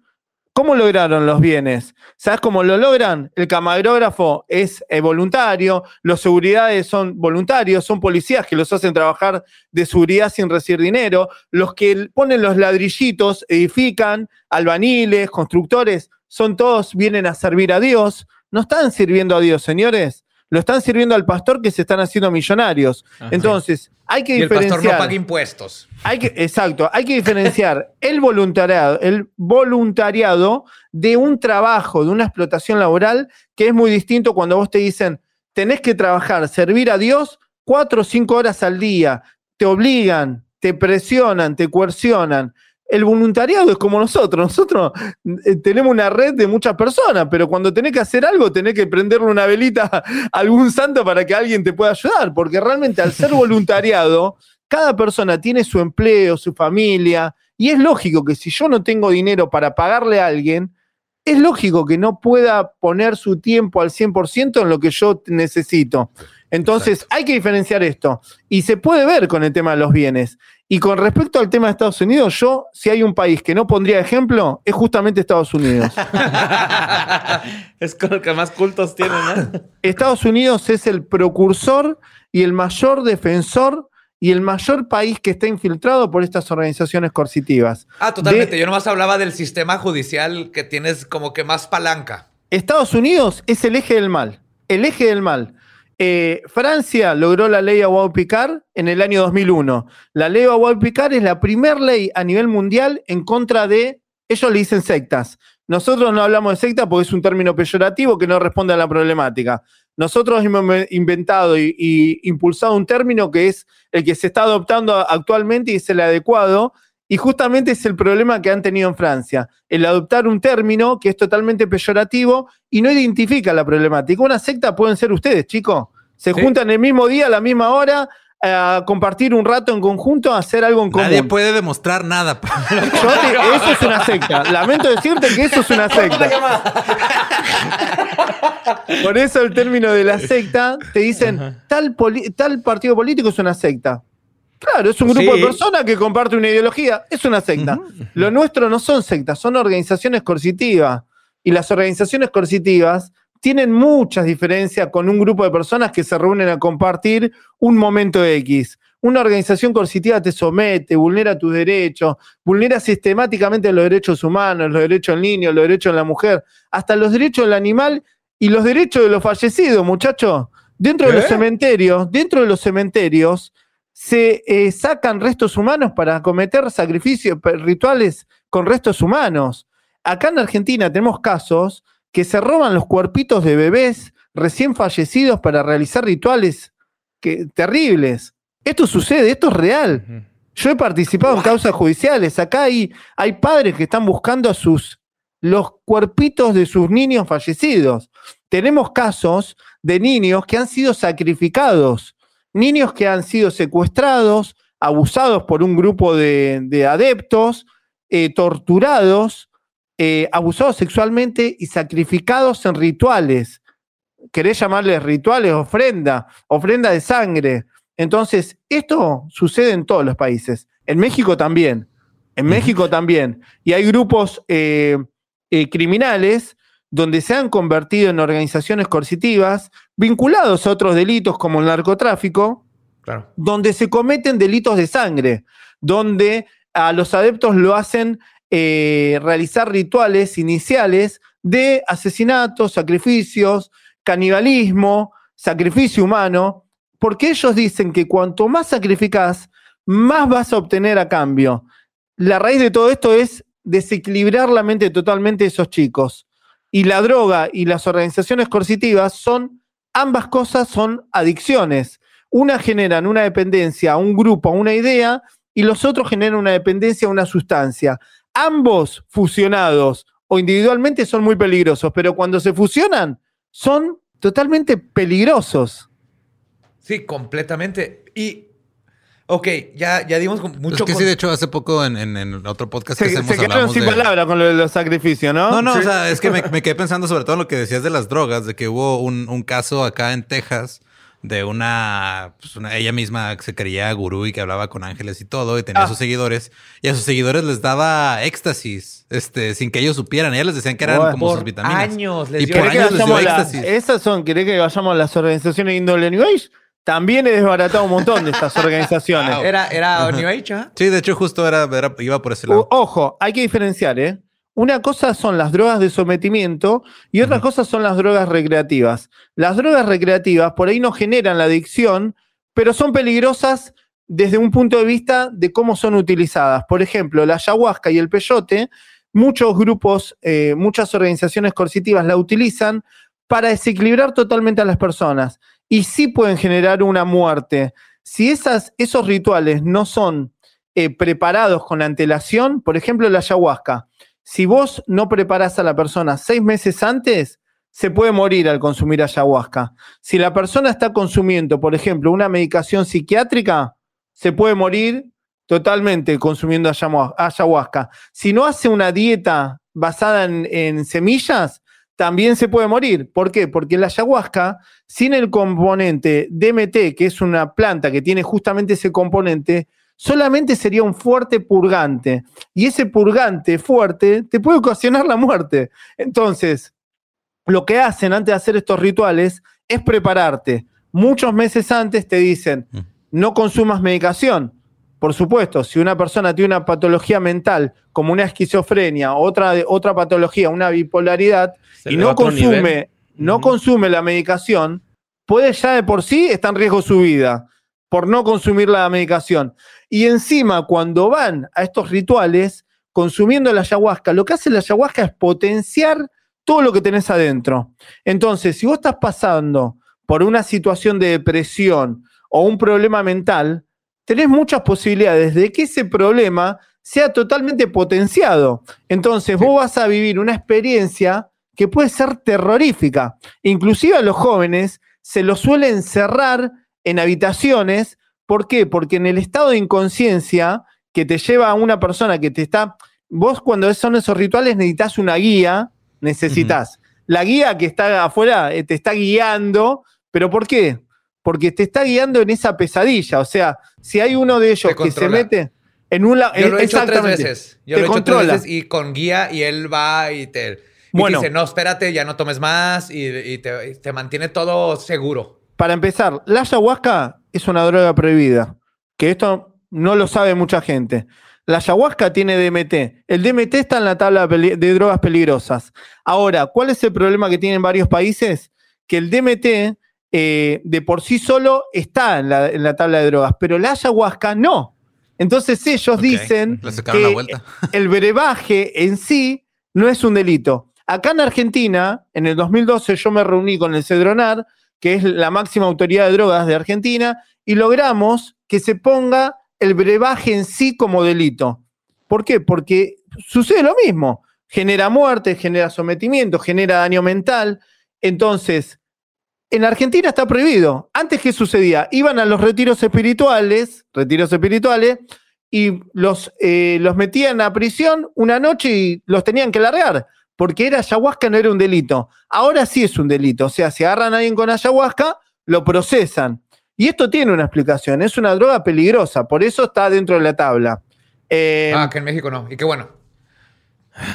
¿Cómo lograron los bienes? ¿Sabes cómo lo logran? El camarógrafo es eh, voluntario, los seguridades son voluntarios, son policías que los hacen trabajar de seguridad sin recibir dinero, los que ponen los ladrillitos, edifican, albaniles, constructores, son todos, vienen a servir a Dios. No están sirviendo a Dios, señores. Lo están sirviendo al pastor que se están haciendo millonarios. Entonces, hay que Y el pastor no diferenciar. paga impuestos. Hay que, exacto, hay que diferenciar el voluntariado, el voluntariado de un trabajo, de una explotación laboral, que es muy distinto cuando vos te dicen, tenés que trabajar, servir a Dios cuatro o cinco horas al día, te obligan, te presionan, te coercionan. El voluntariado es como nosotros, nosotros eh, tenemos una red de muchas personas, pero cuando tenés que hacer algo, tenés que prenderle una velita a algún santo para que alguien te pueda ayudar, porque realmente al ser voluntariado, cada persona tiene su empleo, su familia, y es lógico que si yo no tengo dinero para pagarle a alguien, es lógico que no pueda poner su tiempo al 100% en lo que yo necesito. Entonces, hay que diferenciar esto. Y se puede ver con el tema de los bienes. Y con respecto al tema de Estados Unidos, yo, si hay un país que no pondría ejemplo, es justamente Estados Unidos. es con el que más cultos tiene, ¿no? Estados Unidos es el precursor y el mayor defensor y el mayor país que está infiltrado por estas organizaciones coercitivas. Ah, totalmente. De- Yo nomás hablaba del sistema judicial que tienes como que más palanca. Estados Unidos es el eje del mal, el eje del mal. Eh, Francia logró la ley Aguad-Picard en el año 2001. La ley Aguad-Picard es la primera ley a nivel mundial en contra de, ellos le dicen sectas. Nosotros no hablamos de secta porque es un término peyorativo que no responde a la problemática. Nosotros hemos inventado y, y impulsado un término que es el que se está adoptando actualmente y es el adecuado, y justamente es el problema que han tenido en Francia, el adoptar un término que es totalmente peyorativo y no identifica la problemática. Una secta pueden ser ustedes, chicos. Se Sí. juntan el mismo día, a la misma hora, a compartir un rato en conjunto, a hacer algo en común. Nadie puede demostrar nada. Yo te- eso es una secta. Lamento decirte que eso es una secta. Por eso el término de la secta te dicen tal, poli- tal partido político es una secta. Claro, es un grupo Sí. de personas que comparte una ideología, es una secta. Lo nuestro no son sectas, son organizaciones coercitivas. Y las organizaciones coercitivas tienen muchas diferencias con un grupo de personas que se reúnen a compartir un momento X. Una organización coercitiva te somete, vulnera tus derechos, vulnera sistemáticamente los derechos humanos, los derechos del niño, los derechos de la mujer, hasta los derechos del animal y los derechos de los fallecidos, muchachos. Dentro de los cementerios, dentro de los cementerios, se eh, sacan restos humanos para cometer sacrificios, rituales con restos humanos. Acá en Argentina tenemos casos que se roban los cuerpitos de bebés recién fallecidos para realizar rituales que, terribles. Esto sucede, esto es real. Yo he participado en causas judiciales. Acá hay, hay padres que están buscando a sus los cuerpitos de sus niños fallecidos. Tenemos casos de niños que han sido sacrificados, niños que han sido secuestrados, abusados por un grupo de, de adeptos, eh, torturados, eh, abusados sexualmente y sacrificados en rituales. ¿Querés llamarles rituales? Ofrenda, ofrenda de sangre. Entonces, esto sucede en todos los países. En México también. En México también. Y hay grupos eh, eh, criminales donde se han convertido en organizaciones coercitivas, vinculados a otros delitos como el narcotráfico, Claro. donde se cometen delitos de sangre, donde a los adeptos lo hacen eh, realizar rituales iniciales de asesinatos, sacrificios, canibalismo, sacrificio humano, porque ellos dicen que cuanto más sacrificás, más vas a obtener a cambio. La raíz de todo esto es desequilibrar la mente totalmente de esos chicos. Y la droga y las organizaciones coercitivas son, ambas cosas son adicciones. Una generan una dependencia a un grupo, a una idea, y los otros generan una dependencia a una sustancia. Ambos fusionados o individualmente son muy peligrosos, pero cuando se fusionan son totalmente peligrosos. Sí, completamente. Y, ok, ya, ya dimos mucho es que con- sí, de hecho, hace poco en, en- en otro podcast Se, que se hacemos quedaron hablamos sin de... palabras con lo de los sacrificios, ¿no? No, no, Sí. o sea, es que me, me quedé pensando sobre todo en lo que decías de las drogas, de que hubo un, un caso acá en Texas de una, pues, una- ella misma se creía gurú y que hablaba con ángeles y todo, y tenía Ah. sus seguidores, y a sus seguidores les daba éxtasis, este, sin que ellos supieran. Ellas les decían que eran como por sus vitaminas. años les y dio- por ¿Querés que años les dio la- éxtasis. esas son, ¿querés que vayamos a las organizaciones de índole New Age? También he desbaratado un montón de estas organizaciones. Era, era New Age, ¿ah? Sí, de hecho, justo era, era- iba por ese O- lado. ojo, hay que diferenciar, ¿eh? Una cosa son las drogas de sometimiento y otra cosa son las drogas recreativas. Las drogas recreativas por ahí no generan la adicción, pero son peligrosas desde un punto de vista de cómo son utilizadas. Por ejemplo, la ayahuasca y el peyote, muchos grupos, eh, muchas organizaciones coercitivas la utilizan para desequilibrar totalmente a las personas y sí pueden generar una muerte. Si esas, esos rituales no son eh, preparados con antelación, por ejemplo, la ayahuasca, si vos no preparás a la persona seis meses antes, se puede morir al consumir ayahuasca. Si la persona está consumiendo, por ejemplo, una medicación psiquiátrica, se puede morir totalmente consumiendo ayahuasca. Si no hace una dieta basada en, en semillas, también se puede morir. ¿Por qué? Porque la ayahuasca, sin el componente DMT, que es una planta que tiene justamente ese componente, solamente sería un fuerte purgante. Y ese purgante fuerte te puede ocasionar la muerte. Entonces, lo que hacen antes de hacer estos rituales es prepararte. Muchos meses antes te dicen, Mm. no consumas medicación. Por supuesto, si una persona tiene una patología mental como una esquizofrenia, otra, otra patología, una bipolaridad, Se y no consume, no consume la medicación, puede ya de por sí estar en riesgo su vida por no consumir la medicación. Y encima, cuando van a estos rituales, consumiendo la ayahuasca, lo que hace la ayahuasca es potenciar todo lo que tenés adentro. Entonces, si vos estás pasando por una situación de depresión o un problema mental, tenés muchas posibilidades de que ese problema sea totalmente potenciado. Entonces, vos vas a vivir una experiencia que puede ser terrorífica. Inclusive a los jóvenes se los suele encerrar en habitaciones. ¿Por qué? Porque en el estado de inconsciencia que te lleva a una persona que te está... Vos cuando son esos rituales necesitas una guía, necesitas. La guía que está afuera eh, te está guiando, pero ¿por qué? Porque te está guiando en esa pesadilla. O sea, si hay uno de ellos que se mete en un lado... Yo lo he hecho tres veces. Yo te lo he hecho tres veces y con guía y él va y te, y Bueno. te dice, no, espérate, ya no tomes más y, y te, y te mantiene todo seguro. Para empezar, la ayahuasca es una droga prohibida, que esto no lo sabe mucha gente. La ayahuasca tiene DMT. El DMT está en la tabla de drogas peligrosas. Ahora, ¿cuál es el problema que tienen varios países? Que el DMT eh, de por sí solo está en la, en la tabla de drogas, pero la ayahuasca no. Entonces ellos dicen que el brebaje en sí no es un delito. Acá en Argentina, en el 2012, yo me reuní con el Cedronar, que es la máxima autoridad de drogas de Argentina, y logramos que se ponga el brebaje en sí como delito. ¿Por qué? Porque sucede lo mismo. Genera muerte, genera sometimiento, genera daño mental. Entonces, en Argentina está prohibido. Antes, ¿qué sucedía? Iban a los retiros espirituales, retiros espirituales, y los, eh, los metían a prisión una noche y los tenían que largar, porque era ayahuasca, no era un delito. Ahora sí es un delito. O sea, si agarran a alguien con ayahuasca, lo procesan. Y esto tiene una explicación. Es una droga peligrosa, por eso está dentro de la tabla. Eh, ah, que en México no. Y qué bueno.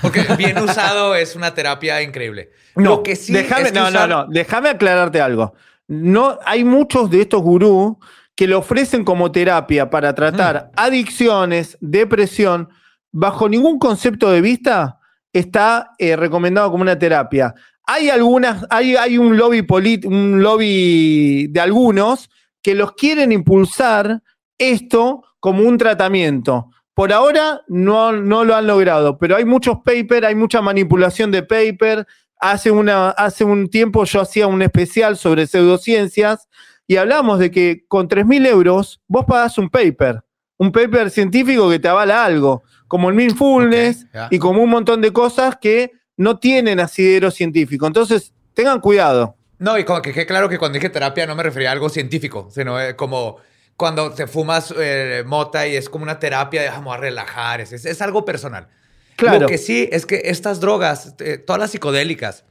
Porque bien usado es una terapia increíble. No, Lo que sí déjame, es que no, usar- no, no, déjame aclararte algo. No, hay muchos de estos gurús que lo ofrecen como terapia para tratar adicciones, depresión, bajo ningún concepto de vista está eh, recomendado como una terapia. Hay algunas, hay, hay un lobby polit- un lobby de algunos que los quieren impulsar esto como un tratamiento. Por ahora no, no lo han logrado, pero hay muchos papers, hay mucha manipulación de paper. Hace, una, hace un tiempo yo hacía un especial sobre pseudociencias y hablamos de que con 3.000 euros vos pagás un paper, un paper científico que te avala algo, como el mindfulness Ok, ya. y como un montón de cosas que no tienen asidero científico. Entonces, tengan cuidado. No, y como que quede claro que cuando dije terapia no me refería a algo científico, sino eh, como cuando te fumas eh, mota y es como una terapia de vamos a relajar, es, es- es algo personal. Claro. Lo que sí es que estas drogas, eh, todas las psicodélicas,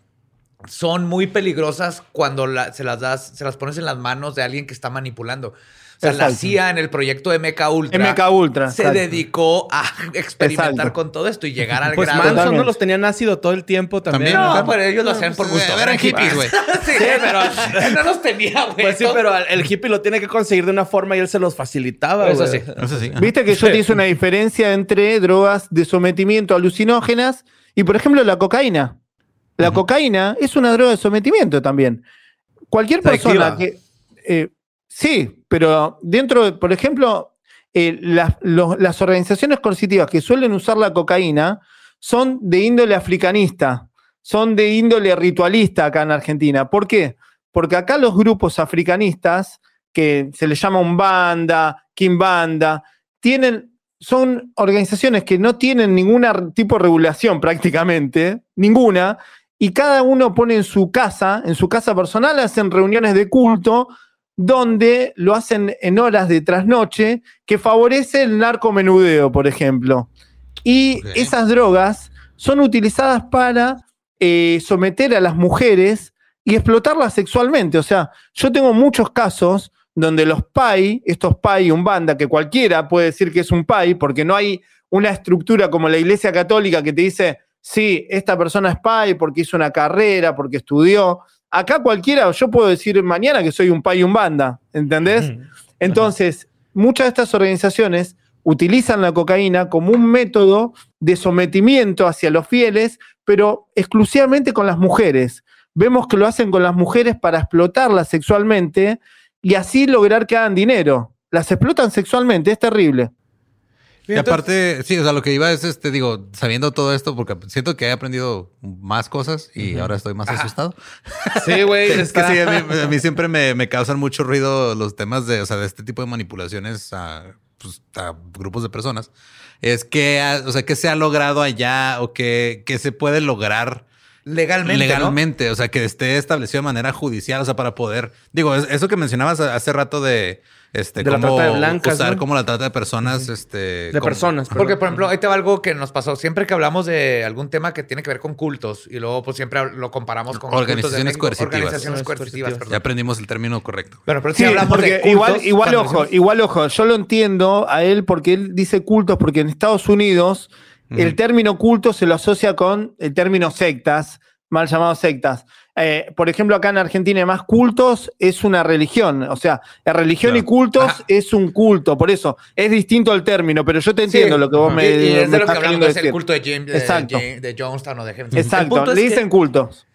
son muy peligrosas cuando la- se las das, se las pones en las manos de alguien que está manipulando. O sea, la. CIA en el proyecto MK Ultra, MK Ultra, se exacto. dedicó a experimentar Exacto. con todo esto y llegar al Pues grado. Manson no los tenían ácido todo el tiempo también. También, No, acá. pero ellos lo hacían por gusto. Eran hippies, güey. sí, pero él no los tenía, güey. Pues sí, pero el hippie lo tiene que conseguir de una forma y él se los facilitaba. Eso güey. sí. Eso sí. Viste que yo te hice una diferencia entre drogas de sometimiento alucinógenas y, por ejemplo, la cocaína. La cocaína es una droga de sometimiento también. Cualquier persona adictiva. que. eh, sí, pero dentro, de, por ejemplo, eh, las, organizaciones coercitivas que suelen usar la cocaína son de índole africanista, son de índole ritualista acá en Argentina. ¿Por qué? Porque acá los grupos africanistas, que se les llama Umbanda, Kimbanda, tienen, son organizaciones que no tienen ningún tipo de regulación prácticamente, ninguna, y cada uno pone en su casa, en su casa personal, hacen reuniones de culto donde lo hacen en horas de trasnoche que favorece el narcomenudeo, por ejemplo. Y esas drogas son utilizadas para eh, someter a las mujeres y explotarlas sexualmente. O sea, yo tengo muchos casos donde los PAI, estos PAI, un banda, que cualquiera puede decir que es un PAI, porque no hay una estructura como la Iglesia Católica que te dice, sí, esta persona es PAI porque hizo una carrera, porque estudió. Acá cualquiera, yo puedo decir mañana que soy un PAI, un banda, ¿entendés? Entonces, muchas de estas organizaciones utilizan la cocaína como un método de sometimiento hacia los fieles, pero exclusivamente con las mujeres. Vemos que lo hacen con las mujeres para explotarlas sexualmente y así lograr que hagan dinero. Las explotan sexualmente, es terrible. Y aparte, sí, o sea, lo que iba es, este, digo, sabiendo todo esto, porque siento que he aprendido más cosas y ahora estoy más asustado. Sí, güey. Es que sí, a mí, a mí siempre me, me causan mucho ruido los temas de, o sea, de este tipo de manipulaciones a, pues, a grupos de personas. Es que, o sea, que se ha logrado allá o que, que se puede lograr Legalmente, ¿no? legalmente, o sea, que esté establecido de manera judicial, o sea, para poder, digo, es- eso que mencionabas hace rato de, este, De la trata de blancas, usar ¿no? como la trata de personas, este, De como- personas. Porque, perdón. por ejemplo, ahí te va algo que nos pasó. Siempre que hablamos de algún tema que tiene que ver con cultos y luego, pues siempre lo comparamos con cultos de Organizaciones México, coercitivas. Organizaciones coercitivas, Coercitivas. Ya perdón. aprendimos el término correcto. Bueno, pero si Sí, hablamos porque de cultos, igual, igual ojo, decimos- igual ojo, yo lo entiendo a él porque él dice cultos, porque en Estados Unidos el término culto se lo asocia con el término sectas, mal llamados sectas. Eh, por ejemplo, acá en Argentina, más cultos es una religión. O sea, la religión y cultos Ajá. es un culto. Por eso es distinto el término, pero yo te entiendo Sí. lo que vos Y- me, y, es me de lo que estás hablamos, es el culto de, James, de, Exacto. de- de Jonestown o de. El Exacto, le es que dicen cultos.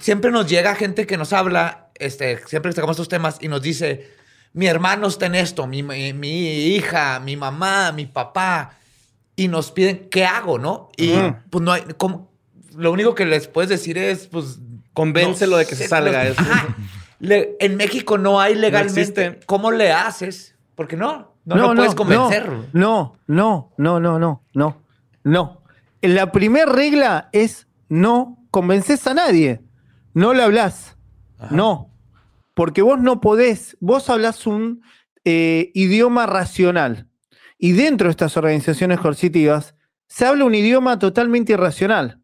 siempre nos llega gente que nos habla, este, siempre que sacamos estos temas y nos dice, mi hermano está en esto, mi, mi- mi hija, mi mamá, mi papá, y nos piden, ¿qué hago, no? Y pues no hay, ¿cómo? lo único que les puedes decir es, pues... Convéncelo de que se salga los- eso. Ajá. Le- en México no hay legalmente. ¿Cómo le haces? Porque no, no, lo puedes convencer. No, no, no, no, no, no, no. La primera regla es no convences a nadie. No le hablas. No. Porque vos no podés, vos hablas un eh, idioma racional. Y dentro de estas organizaciones coercitivas se habla un idioma totalmente irracional.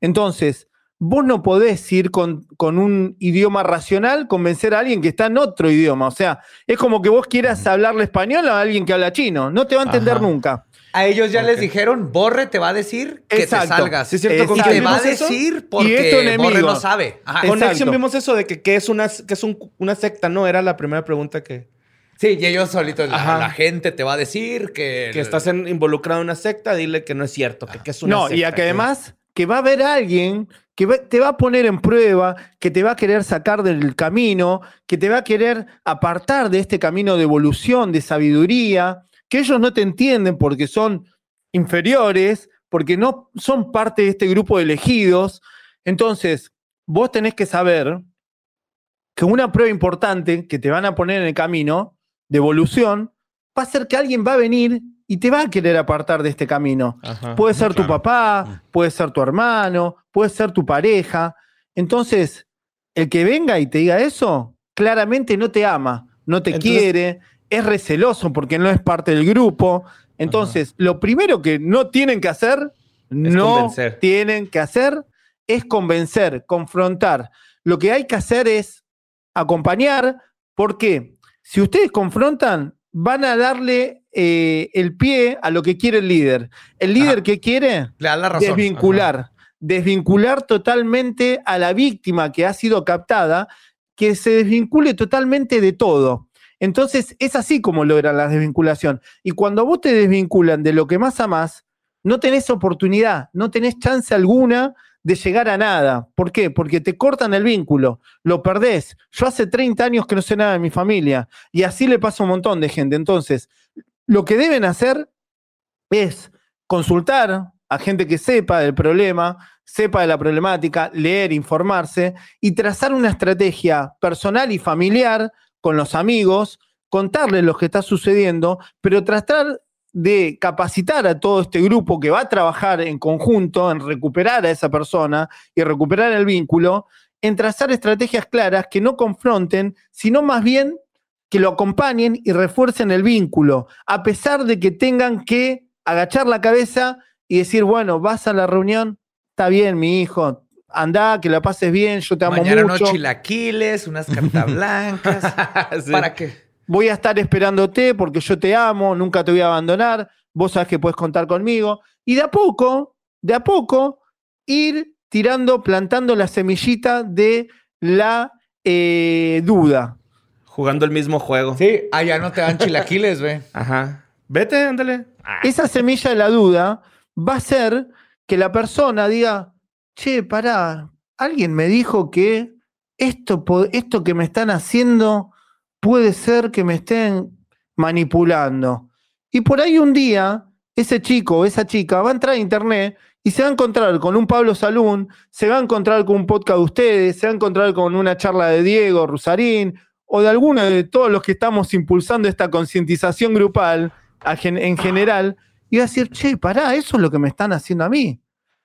Entonces, vos no podés ir con, con un idioma racional, convencer a alguien que está en otro idioma. O sea, es como que vos quieras hablarle español a alguien que habla chino. No te va a entender Ajá. nunca. A ellos ya les Ok. dijeron, Borre te va a decir que Exacto. te salgas. Sí, es cierto, y ¿con te va a decir Y es tu porque enemigo. Borre no sabe. Con. Nexium vimos eso de que, que es, una, que es un- una secta, ¿no? Era la primera pregunta que, Sí, y ellos solitos, la, la gente te va a decir que... que estás en- involucrado en una secta, dile que no es cierto, que, que es una No, secta. y a que que- además que va a haber alguien que te va a poner en prueba, que te va a querer sacar del camino, que te va a querer apartar de este camino de evolución, de sabiduría, que ellos no te entienden porque son inferiores, porque no son parte de este grupo de elegidos. Entonces, vos tenés que saber que una prueba importante que te van a poner en el camino de evolución va a ser que alguien va a venir y te va a querer apartar de este camino. Ajá. Puede ser tu claro. papá, puede ser tu hermano, puede ser tu pareja. Entonces, el que venga y te diga eso, claramente no te ama, no te Entonces- quiere, es receloso porque no es parte del grupo. Entonces, lo primero que no tienen que hacer, no convencer. tienen que hacer, es convencer, confrontar. Lo que hay que hacer es acompañar, porque si ustedes confrontan, van a darle eh, el pie a lo que quiere el líder. El líder que quiere Le das la razón. desvincular, desvincular totalmente a la víctima que ha sido captada, que se desvincule totalmente de todo. Entonces es así como logran la desvinculación. Y cuando vos te desvinculan de lo que más amás, no tenés oportunidad, no tenés chance alguna de llegar a nada. ¿Por qué? Porque te cortan el vínculo, lo perdés. Yo hace 30 años que no sé nada de mi familia y así le pasa a un montón de gente. Entonces, lo que deben hacer es consultar a gente que sepa del problema, sepa de la problemática, leer, informarse y trazar una estrategia personal y familiar con los amigos, contarles lo que está sucediendo, pero tratar de capacitar a todo este grupo que va a trabajar en conjunto en recuperar a esa persona y recuperar el vínculo, en trazar estrategias claras que no confronten, sino más bien que lo acompañen y refuercen el vínculo, a pesar de que tengan que agachar la cabeza y decir, bueno, vas a la reunión, está bien, mi hijo, anda, que la pases bien, yo te amo Mañana mucho. unos chilaquiles, unas cartas blancas. Sí. ¿Para qué? voy a estar esperándote porque yo te amo, nunca te voy a abandonar, vos sabes que puedes contar conmigo. Y de a poco, de a poco, ir tirando, plantando la semillita de la eh, duda. Jugando el mismo juego. Sí, allá no te dan chilaquiles, güey. Ajá. Vete, ándale. Esa semilla de la duda va a ser que la persona diga, che, pará, alguien me dijo que esto, esto que me están haciendo puede ser que me estén manipulando. Y por ahí un día, ese chico o esa chica va a entrar a internet y se va a encontrar con un Pablo Salún, se va a encontrar con un podcast de ustedes, se va a encontrar con una charla de Diego Rusarín o de alguno de todos los que estamos impulsando esta concientización grupal en general, y va a decir, che, pará, eso es lo que me están haciendo a mí.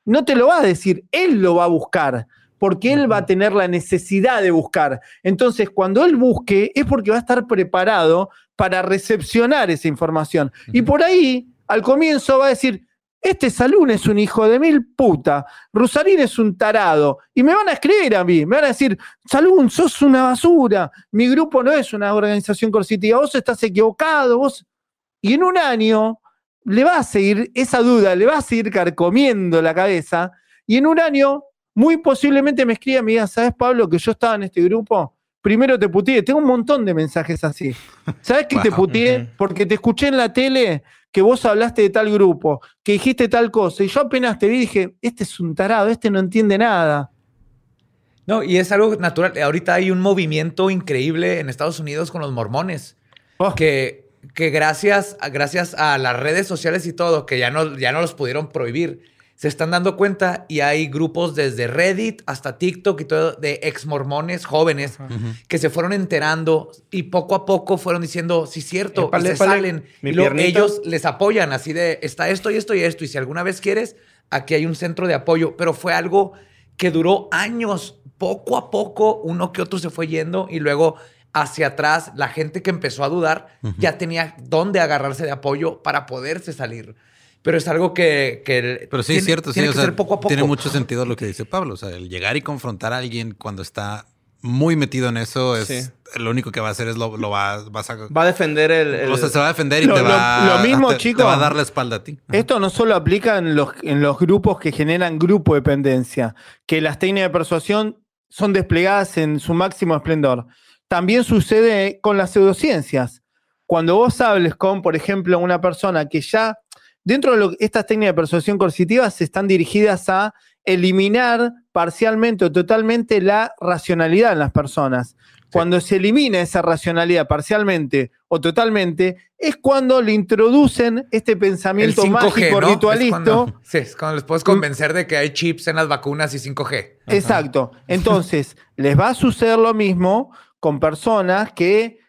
No te lo va a decir, él lo va a buscar, porque él va a tener la necesidad de buscar. Entonces, cuando él busque, es porque va a estar preparado para recepcionar esa información. Y por ahí, al comienzo, va a decir, este Salún es un hijo de mil puta, Rusarín es un tarado, y me van a escribir a mí, me van a decir, Salún, sos una basura, mi grupo no es una organización coercitiva, vos estás equivocado, vos... Y en un año le va a seguir esa duda, le va a seguir carcomiendo la cabeza, y en un año muy posiblemente me escriba y me diga, ¿sabes, Pablo, que yo estaba en este grupo? Primero te puteé, tengo un montón de mensajes así. ¿Sabes que te Wow. puteé? Ujú. Porque te escuché en la tele que vos hablaste de tal grupo, que dijiste tal cosa, y yo apenas te vi dije, este es un tarado, este no entiende nada. No, y es algo natural. Ahorita hay un movimiento increíble en Estados Unidos con los mormones. Oh. Que, que gracias, gracias a las redes sociales y todo, que ya no, ya no los pudieron prohibir, se están dando cuenta y hay grupos desde Reddit hasta TikTok y todo de ex mormones jóvenes que se fueron enterando y poco a poco fueron diciendo, sí, cierto, Épale, y se épale, salen. y ellos les apoyan así de, está esto y esto y esto, y si alguna vez quieres, aquí hay un centro de apoyo, pero fue algo que duró años, poco a poco, uno que otro se fue yendo y luego hacia atrás, la gente que empezó a dudar ya tenía dónde agarrarse de apoyo para poderse salir. Pero es algo que... que Pero sí, tiene- es cierto, sí. tiene o que sea, ser poco a poco. Tiene mucho sentido lo que dice Pablo. O sea, el llegar y confrontar a alguien cuando está muy metido en eso, es Sí. lo único que va a hacer es lo, lo va, vas a... Va a defender el... el- o sea, se va a defender y Lo- te lo- va, lo mismo, te- te va a dar la espalda a ti. Esto no solo aplica en los, en los grupos que generan grupo dependencia, que las técnicas de persuasión son desplegadas en su máximo esplendor. También sucede con las pseudociencias. Cuando vos hables con, por ejemplo, una persona que ya, dentro de lo- estas técnicas de persuasión coercitiva, se están dirigidas a eliminar parcialmente o totalmente la racionalidad en las personas. Cuando se elimina esa racionalidad parcialmente o totalmente, es cuando le introducen este pensamiento 5G, mágico, ¿no? Es ritualista. cuando- sí, es cuando les puedes convencer de que hay chips en las vacunas y 5G. Exacto. Entonces, les va a suceder lo mismo con personas que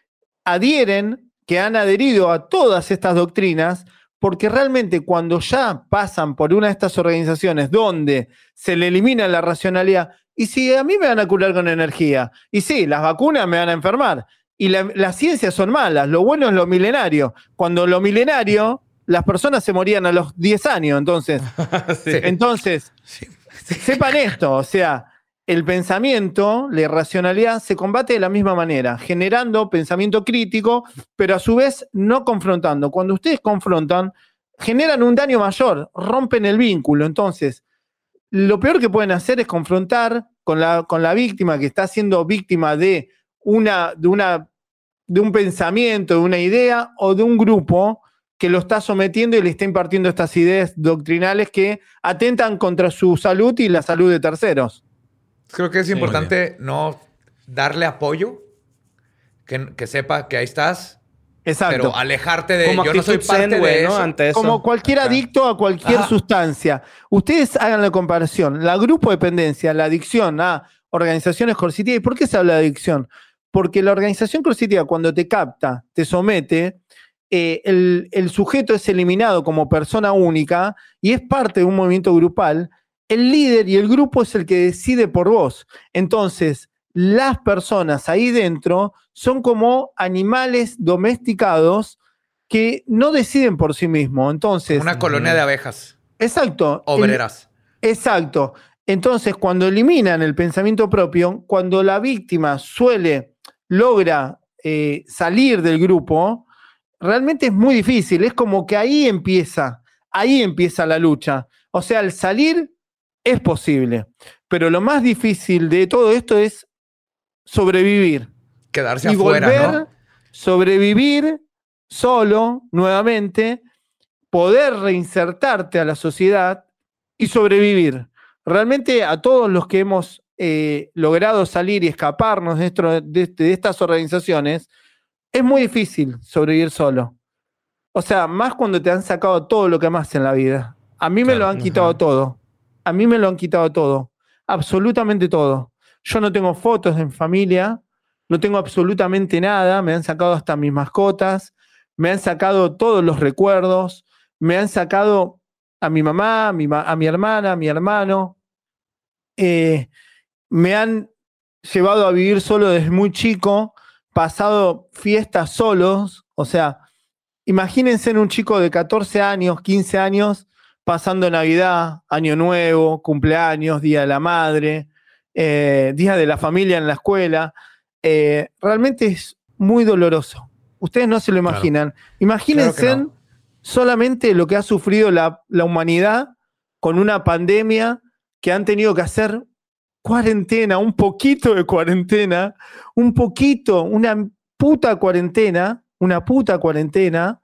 adhieren, que han adherido a todas estas doctrinas, porque realmente cuando ya pasan por una de estas organizaciones donde se le elimina la racionalidad, y si a mí me van a curar con energía, y sí, las vacunas me van a enfermar, y la- las ciencias son malas, lo bueno es lo milenario. Cuando lo milenario, las personas se morían a los 10 años, entonces, entonces, Sí. sepan esto, o sea, el pensamiento, la irracionalidad, se combate de la misma manera, generando pensamiento crítico, pero a su vez no confrontando. Cuando ustedes confrontan, generan un daño mayor, rompen el vínculo. Entonces, lo peor que pueden hacer es confrontar con la, con la víctima que está siendo víctima de, una, de, una, de un pensamiento, de una idea o de un grupo que lo está sometiendo y le está impartiendo estas ideas doctrinales que atentan contra su salud y la salud de terceros. Creo que es Sí. importante no darle apoyo, que, que sepa que ahí estás, Exacto. pero alejarte de Como yo no soy zen, parte de ¿no? eso. Ante eso. Como cualquier Ajá. adicto a cualquier Ajá. sustancia. Ustedes hagan la comparación. La grupo dependencia, la adicción a organizaciones coercitivas. ¿Y por qué se habla de adicción? Porque la organización coercitiva, cuando te capta, te somete, eh, el, el sujeto es eliminado como persona única y es parte de un movimiento grupal. El líder y el grupo es el que decide por vos. Entonces, las personas ahí dentro son como animales domesticados que no deciden por sí mismos. Entonces, Una colonia de abejas exacto. el- obreras. Exacto. Entonces, cuando eliminan el pensamiento propio, cuando la víctima suele, logra eh, salir del grupo, realmente es muy difícil. Es como que ahí empieza, ahí empieza la lucha. O sea, el salir es posible. Pero lo más difícil de todo esto es sobrevivir Quedarse y afuera, volver, ¿no? sobrevivir solo nuevamente, poder reinsertarte a la sociedad y sobrevivir. Realmente a todos los que hemos eh, logrado salir y escaparnos de, esto- de- de estas organizaciones, es muy difícil sobrevivir solo. O sea, más cuando te han sacado todo lo que amas en la vida. A mí me Claro, lo han quitado ajá. todo. A mí me lo han quitado todo. Absolutamente todo. Yo no tengo fotos en familia, no tengo absolutamente nada, me han sacado hasta mis mascotas, me han sacado todos los recuerdos, me han sacado a mi mamá, a mi, hermana, a mi hermano, eh, me han llevado a vivir solo desde muy chico, pasado fiestas solos, o sea, imagínense en un chico de 14 años, 15 años, pasando Navidad, Año Nuevo, cumpleaños, Día de la Madre, eh, Día de la Familia en la escuela. Eh, realmente es muy doloroso. Ustedes no se lo Claro. imaginan. Imagínense Claro que no. solamente lo que ha sufrido la, la humanidad con una pandemia que han tenido que hacer cuarentena, un poquito de cuarentena, un poquito, una puta cuarentena, una puta cuarentena,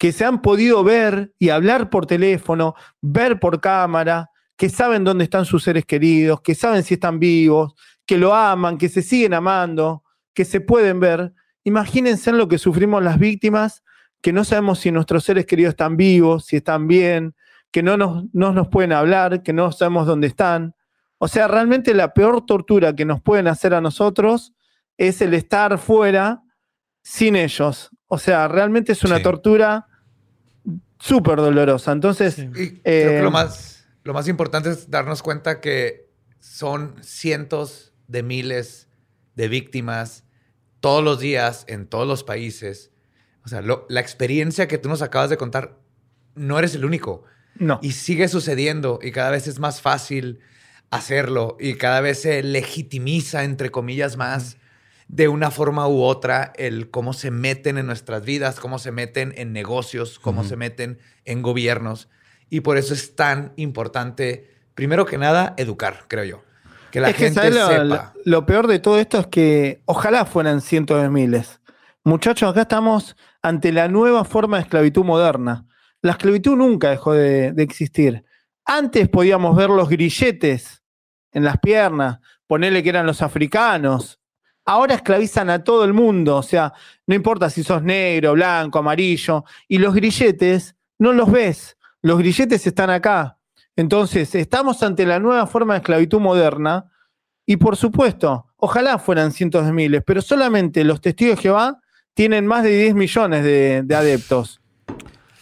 que se han podido ver y hablar por teléfono, ver por cámara, que saben dónde están sus seres queridos, que saben si están vivos, que lo aman, que se siguen amando, que se pueden ver. Imagínense en lo que sufrimos las víctimas, que no sabemos si nuestros seres queridos están vivos, si están bien, que no nos, no nos pueden hablar, que no sabemos dónde están. O sea, realmente la peor tortura que nos pueden hacer a nosotros es el estar fuera sin ellos. O sea, realmente es una Sí. tortura súper dolorosa. Entonces, Y creo Eh, que lo más, lo más importante es darnos cuenta que son cientos de miles de víctimas todos los días en todos los países. O sea, lo- la experiencia que tú nos acabas de contar, no eres el único. no. Y sigue sucediendo y cada vez es más fácil hacerlo y cada vez se legitimiza, entre comillas, más de una forma u otra el cómo se meten en nuestras vidas, cómo se meten en negocios, cómo se meten en gobiernos. Y por eso es tan importante, primero que nada, educar, creo yo. Que la es gente ¿sabes lo, sepa. lo- lo peor de todo esto es que ojalá fueran cientos de miles. Muchachos, acá estamos ante la nueva forma de esclavitud moderna. La esclavitud nunca dejó de, de existir. Antes podíamos ver los grilletes en las piernas, ponerle que eran los africanos. Ahora esclavizan a todo el mundo, o sea, no importa si sos negro, blanco, amarillo, y los grilletes no los ves. Los grilletes están acá. Entonces, estamos ante la nueva forma de esclavitud moderna y por supuesto, ojalá fueran cientos de miles, pero solamente los testigos de Jehová tienen más de 10 millones de, de adeptos.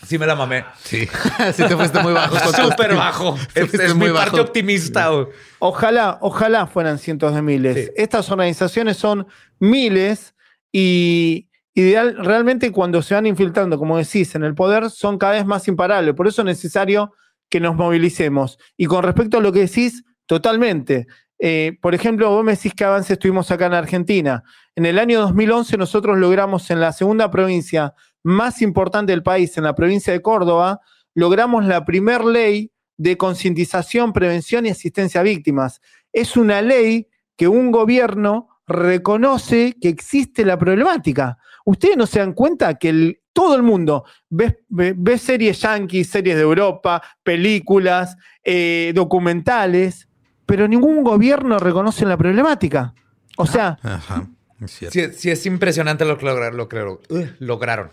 Sí me la mamé. Sí. sí te fuiste muy bajo. Súper bajo. Es, es muy mi parte optimista. Ojalá, ojalá fueran cientos de miles. Sí. Estas organizaciones son miles y ideal, realmente cuando se van infiltrando, como decís, en el poder, son cada vez más imparables. Por eso es necesario que nos movilicemos. Y con respecto a lo que decís, totalmente. Eh, por ejemplo, vos me decís que avances tuvimos acá en Argentina. En el año 2011 nosotros logramos en la segunda provincia más importante del país, en la provincia de Córdoba, logramos la primer ley de concientización, prevención y asistencia a víctimas. Es una ley que un gobierno reconoce que existe la problemática. Ustedes no se dan cuenta que el- todo el mundo ve, ve- ve series yanquis, series de Europa, películas, eh, documentales, pero ningún gobierno reconoce la problemática. O sea, Ajá. Es. Sí, sí es impresionante lo que lograron. Lo, que Ugh, lograron.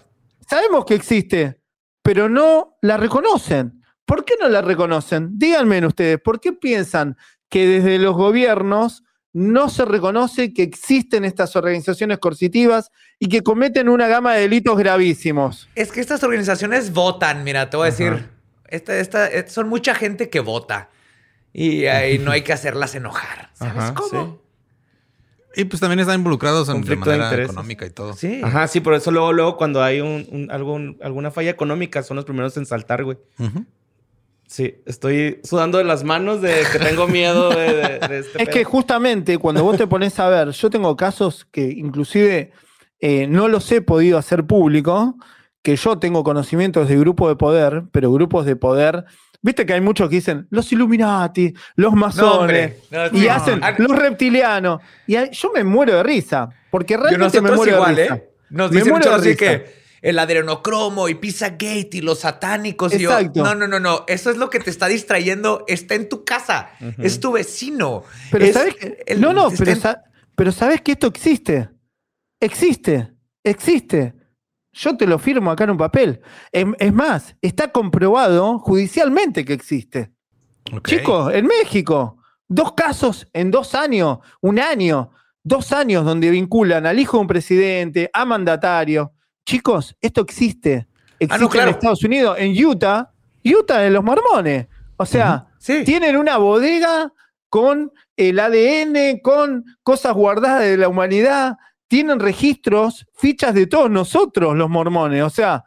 Sabemos que existe, pero no la reconocen. ¿Por qué no la reconocen? Díganme ustedes, ¿por qué piensan que desde los gobiernos no se reconoce que existen estas organizaciones coercitivas y que cometen una gama de delitos gravísimos? Es que estas organizaciones votan, mira, te voy a decir. Esta, esta, eh, son mucha gente que vota. Y ahí no hay que hacerlas enojar. ¿Sabes cómo? Y pues también están involucrados en, de Conflicto de manera intereses. económica y todo. Sí. Ajá, sí, por eso luego, luego cuando hay un, un- algún- alguna falla económica son los primeros en saltar, güey. Sí, estoy sudando de las manos de que tengo miedo de, de- de este Es que justamente cuando vos te pones a ver, yo tengo casos que inclusive eh, no los he podido hacer público, que yo tengo conocimientos de grupos de poder, pero grupos de poder, viste que hay muchos que dicen los Illuminati, los masones, hombre. No, y hacen Ah, los reptilianos, y ahí- yo me muero de risa, porque realmente me muero igual, de risa. ¿eh? Nos Me dicen muero de risa. que el adrenocromo y Pizzagate y los satánicos. Y yo, Exacto. no, no, no, no. Eso es lo que te está distrayendo. Está en tu casa. Es tu vecino. Pero Es sabes que, el- no, no, pero, en- sa- pero sabes que esto existe. Existe, existe. Yo te lo firmo acá en un papel. Es, es más, está comprobado judicialmente que existe. Chicos, en México, dos casos en dos años, un año, dos años donde vinculan al hijo de un presidente, a mandatario. Chicos, esto existe. Existe Ah, no, claro. en Estados Unidos, en Utah, Utah de los mormones. O sea, Sí. tienen una bodega con el ADN, con cosas guardadas de la humanidad, tienen registros, fichas de todos nosotros, los mormones, o sea,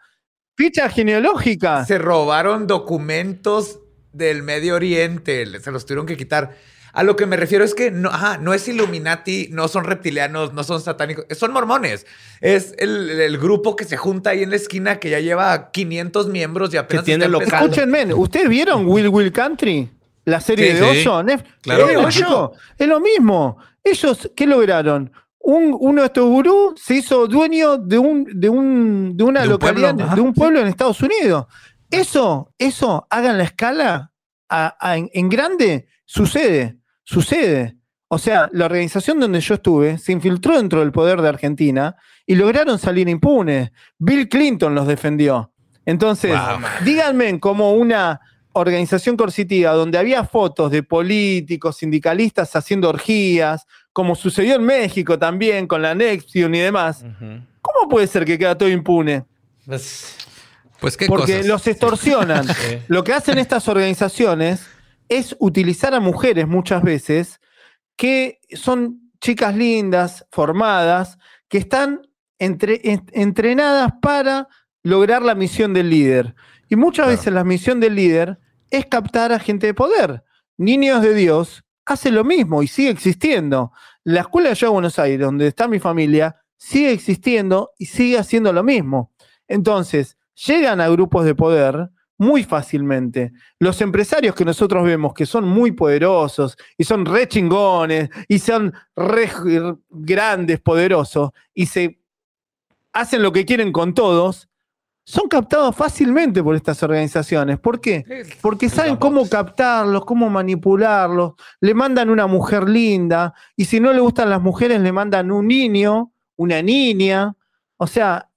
fichas genealógicas. Se robaron documentos del Medio Oriente. Se los tuvieron que quitar. A lo que me refiero es que no, ajá, no es Illuminati, no son reptilianos, no son satánicos, son mormones. Es el, el grupo que se junta ahí en la esquina que ya lleva 500 miembros y apenas tiene está local. empezando. Escúchenme, ¿ustedes vieron Will Will Country? La serie Sí, de sí. Oso. Nef- Claro. Eh, Es lo mismo. Ellos, ¿qué lograron? Un- uno de estos gurús se hizo dueño de, un, de, un, de una De localidad, de un pueblo en Estados Unidos. Eso, eso, hagan la escala a- a- en, en grande, sucede, sucede. O sea, la organización donde yo estuve se infiltró dentro del poder de Argentina y lograron salir impunes. Bill Clinton los defendió. Entonces, Wow. díganme como una organización coercitiva donde había fotos de políticos, sindicalistas haciendo orgías, como sucedió en México también con la Nexium y demás. ¿Cómo puede ser que queda todo impune? Pues, Pues qué Porque cosas. los extorsionan. Sí. Lo que hacen estas organizaciones es utilizar a mujeres muchas veces que son chicas lindas, formadas, que están entre- en- entrenadas para lograr la misión del líder. Y muchas Claro. veces la misión del líder es captar a gente de poder, niños de Dios hace lo mismo y sigue existiendo. La escuela yoga de Buenos Aires, donde está mi familia, sigue existiendo y sigue haciendo lo mismo. Entonces, llegan a grupos de poder muy fácilmente. Los empresarios que nosotros vemos que son muy poderosos y son re chingones y son re grandes, poderosos y se hacen lo que quieren con todos, son captados fácilmente por estas organizaciones. ¿Por qué? Porque saben cómo captarlos, cómo manipularlos. Le mandan una mujer linda y si no le gustan las mujeres le mandan un niño, una niña. O sea,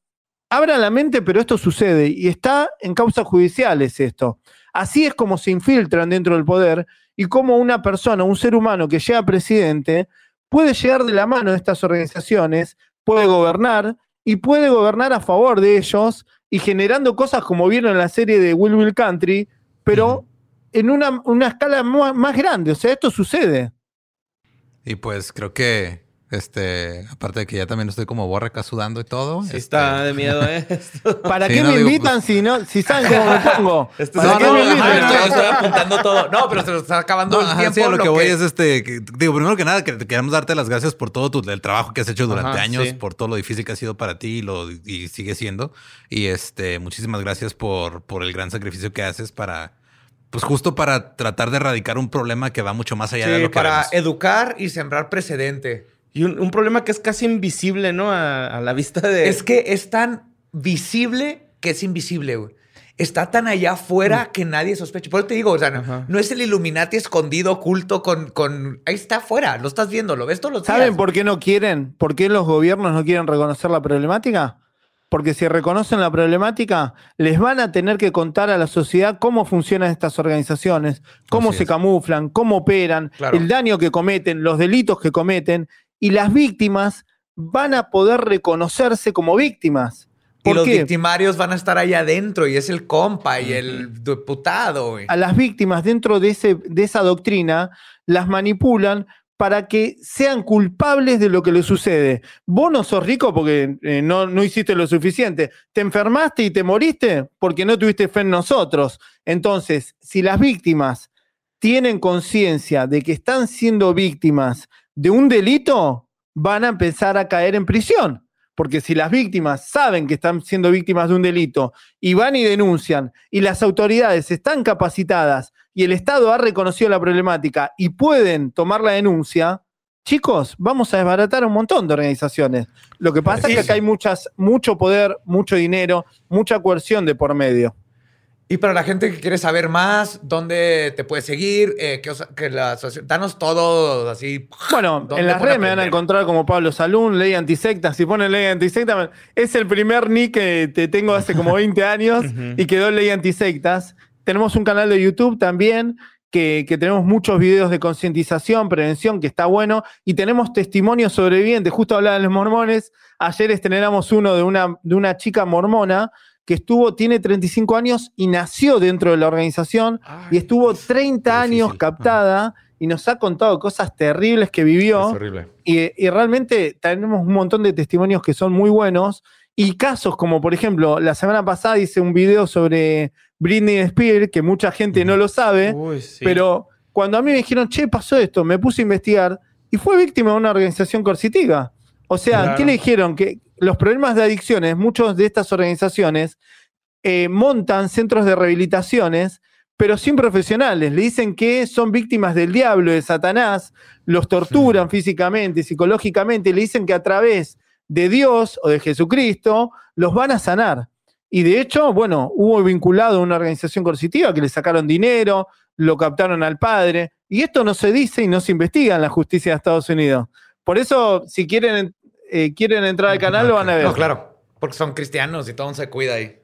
abran la mente, pero esto sucede y está en causas judiciales esto. Así es como se infiltran dentro del poder y como una persona, un ser humano que llega presidente, puede llegar de la mano de estas organizaciones, puede gobernar y puede gobernar a favor de ellos y generando cosas como vieron en la serie de Will Will Country, pero en una, una escala más, más grande. O sea, esto sucede. Y pues creo que este, aparte de que ya también estoy como borra acá sudando y todo. Sí este, está de miedo, ¿eh? Esto- ¿Para Sí, qué no, me digo, invitan pues- si no, si saben cómo me pongo? Este ¿Para es- qué no, me invitan? Ajá, estoy, estoy apuntando todo. No, pero se nos está acabando No, el ajá, tiempo. sí, a lo que voy es este, que- digo, primero que nada, que te queremos darte las gracias por todo tu, el trabajo que has hecho durante Ajá, años, sí. por todo lo difícil que ha sido para ti y, lo, y sigue siendo. Y este, muchísimas gracias por, por el gran sacrificio que haces para, pues justo para tratar de erradicar un problema que va mucho más allá de lo que para vemos. educar y sembrar precedente. Y un, un problema que es casi invisible, ¿no? A, a la vista de... Es que es tan visible que es invisible, güey. Está tan allá afuera que nadie sospecha. Por eso te digo, o sea, no, es el Illuminati escondido, oculto, con, con... Ahí está afuera, lo estás viendo, lo ves todos los días. ¿Saben por qué no quieren? ¿Por qué los gobiernos no quieren reconocer la problemática? Porque si reconocen la problemática, les van a tener que contar a la sociedad cómo funcionan estas organizaciones, cómo Así se es. camuflan, cómo operan, Claro. el daño que cometen, los delitos que cometen, y las víctimas van a poder reconocerse como víctimas. Y ¿Por los qué? victimarios van a estar allá adentro y es el compa y el diputado, güey. a las víctimas dentro de, ese, de esa doctrina, las manipulan para que sean culpables de lo que les sucede. Vos no sos rico porque eh, no, no hiciste lo suficiente. Te enfermaste y te moriste porque no tuviste fe en nosotros. Entonces, si las víctimas tienen conciencia de que están siendo víctimas de un delito, van a empezar a caer en prisión. Porque si las víctimas saben que están siendo víctimas de un delito y van y denuncian y las autoridades están capacitadas y el Estado ha reconocido la problemática y pueden tomar la denuncia, chicos, vamos a desbaratar un montón de organizaciones. Lo que pasa es que acá hay muchas, mucho poder, mucho dinero, mucha coerción de por medio. Y para la gente que quiere saber más, ¿dónde te puedes seguir? Eh, que, que la asociación... Danos todo así. Bueno, ¿Dónde en las redes me van a encontrar como Pablo Salún, Ley Antisecta. Si ponen Ley Antisecta, es el primer nick que te tengo hace como 20 años y quedó Ley Antisectas. Tenemos un canal de YouTube también que, que tenemos muchos videos de concientización, prevención, que está bueno. Y tenemos testimonios sobrevivientes. Justo hablaba de los mormones. Ayer estrenamos uno de una, de una chica mormona que estuvo, tiene 35 años y nació dentro de la organización y estuvo 30 qué años captada y nos ha contado cosas terribles que vivió. Y, y realmente tenemos un montón de testimonios que son muy buenos. Y casos como, por ejemplo, la semana pasada hice un video sobre Britney Spears, que mucha gente no lo sabe, Uy, sí. pero cuando a mí me dijeron, che, pasó esto, me puse a investigar y fue víctima de una organización coercitiva. O sea, Claro. ¿qué le dijeron? Que los problemas de adicciones, muchos de estas organizaciones eh, montan centros de rehabilitaciones, pero sin profesionales. Le dicen que son víctimas del diablo, de Satanás, los torturan físicamente, psicológicamente, le dicen que a través de Dios o de Jesucristo los van a sanar. Y de hecho, bueno, hubo vinculado a una organización coercitiva que le sacaron dinero, lo captaron al padre, y esto no se dice y no se investiga en la justicia de Estados Unidos. Por eso, si quieren, eh, quieren entrar al canal, lo van a ver. No, claro. Porque son cristianos y todo se cuida ahí.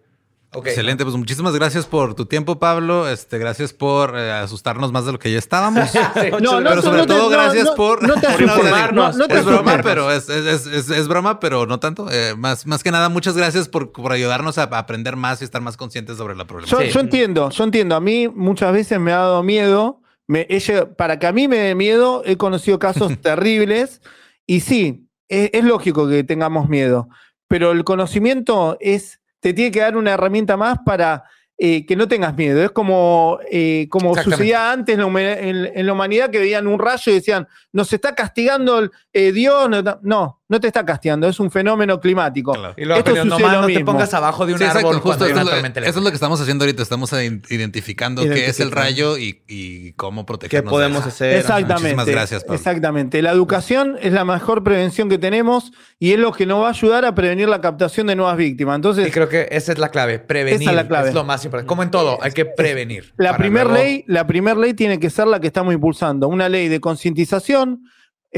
Ok. Excelente, pues muchísimas gracias por tu tiempo, Pablo. Este, gracias por eh, asustarnos más de lo que ya estábamos. Sí, No, no, pero sobre no todo no, gracias no, por, no te por asustes, informarnos. no- no te es broma, pero es, es- es- es- broma, pero no tanto. Eh, más, más que nada, muchas gracias por, por ayudarnos a, a aprender más y estar más conscientes sobre la Yo, problemática. yo entiendo, yo entiendo. A mí muchas veces me ha dado miedo. Me, llegado- para que a mí me dé miedo, he conocido casos terribles. Y sí, es, es lógico que tengamos miedo. Pero el conocimiento es, te tiene que dar una herramienta más para eh, que no tengas miedo. Es como, eh, como sucedía antes en la, en- en la humanidad que veían un rayo y decían, nos está castigando el, eh, Dios. No, no, no te está castigando, es un fenómeno climático. Claro. Y luego Esto sucede nomás lo no te pongas abajo de un Sí, exacto, árbol justo es lo, tormenta eso es lo que estamos haciendo ahorita. Estamos ident- identificando qué es el rayo y, y cómo ¿Qué protegernos. podemos de hacer? Exactamente. Muchísimas gracias, Pablo. Exactamente. La educación es la mejor prevención que tenemos y es lo que nos va a ayudar a prevenir la captación de nuevas víctimas. Entonces, Y creo que esa es la clave, prevenir. Esa es la clave. lo más importante. Como en todo, hay que prevenir. La primera luego- ley, la primer ley tiene que ser la que estamos impulsando, una ley de concientización,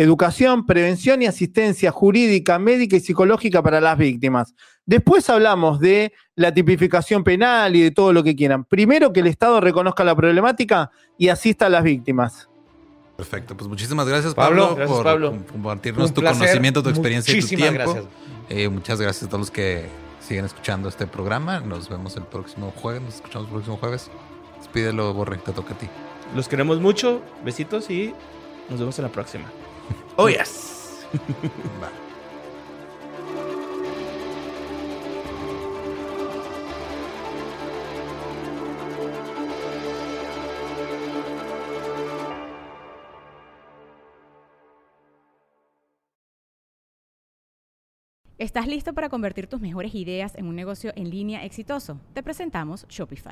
educación, prevención y asistencia jurídica, médica y psicológica para las víctimas. Después hablamos de la tipificación penal y de todo lo que quieran. Primero que el Estado reconozca la problemática y asista a las víctimas. Perfecto. Pues muchísimas gracias, Pablo, Pablo, gracias, por Pablo. compartirnos Un tu placer. conocimiento, tu experiencia y tu Muchísimas tiempo. gracias. Eh, muchas gracias a todos los que siguen escuchando este programa. Nos vemos el próximo jueves. Nos escuchamos el próximo jueves. Despídelo, Borre. Te toca a ti. Los queremos mucho. Besitos y nos vemos en la próxima. Oh, yes. Bye. ¿Estás listo para convertir tus mejores ideas en un negocio en línea exitoso? Te presentamos Shopify.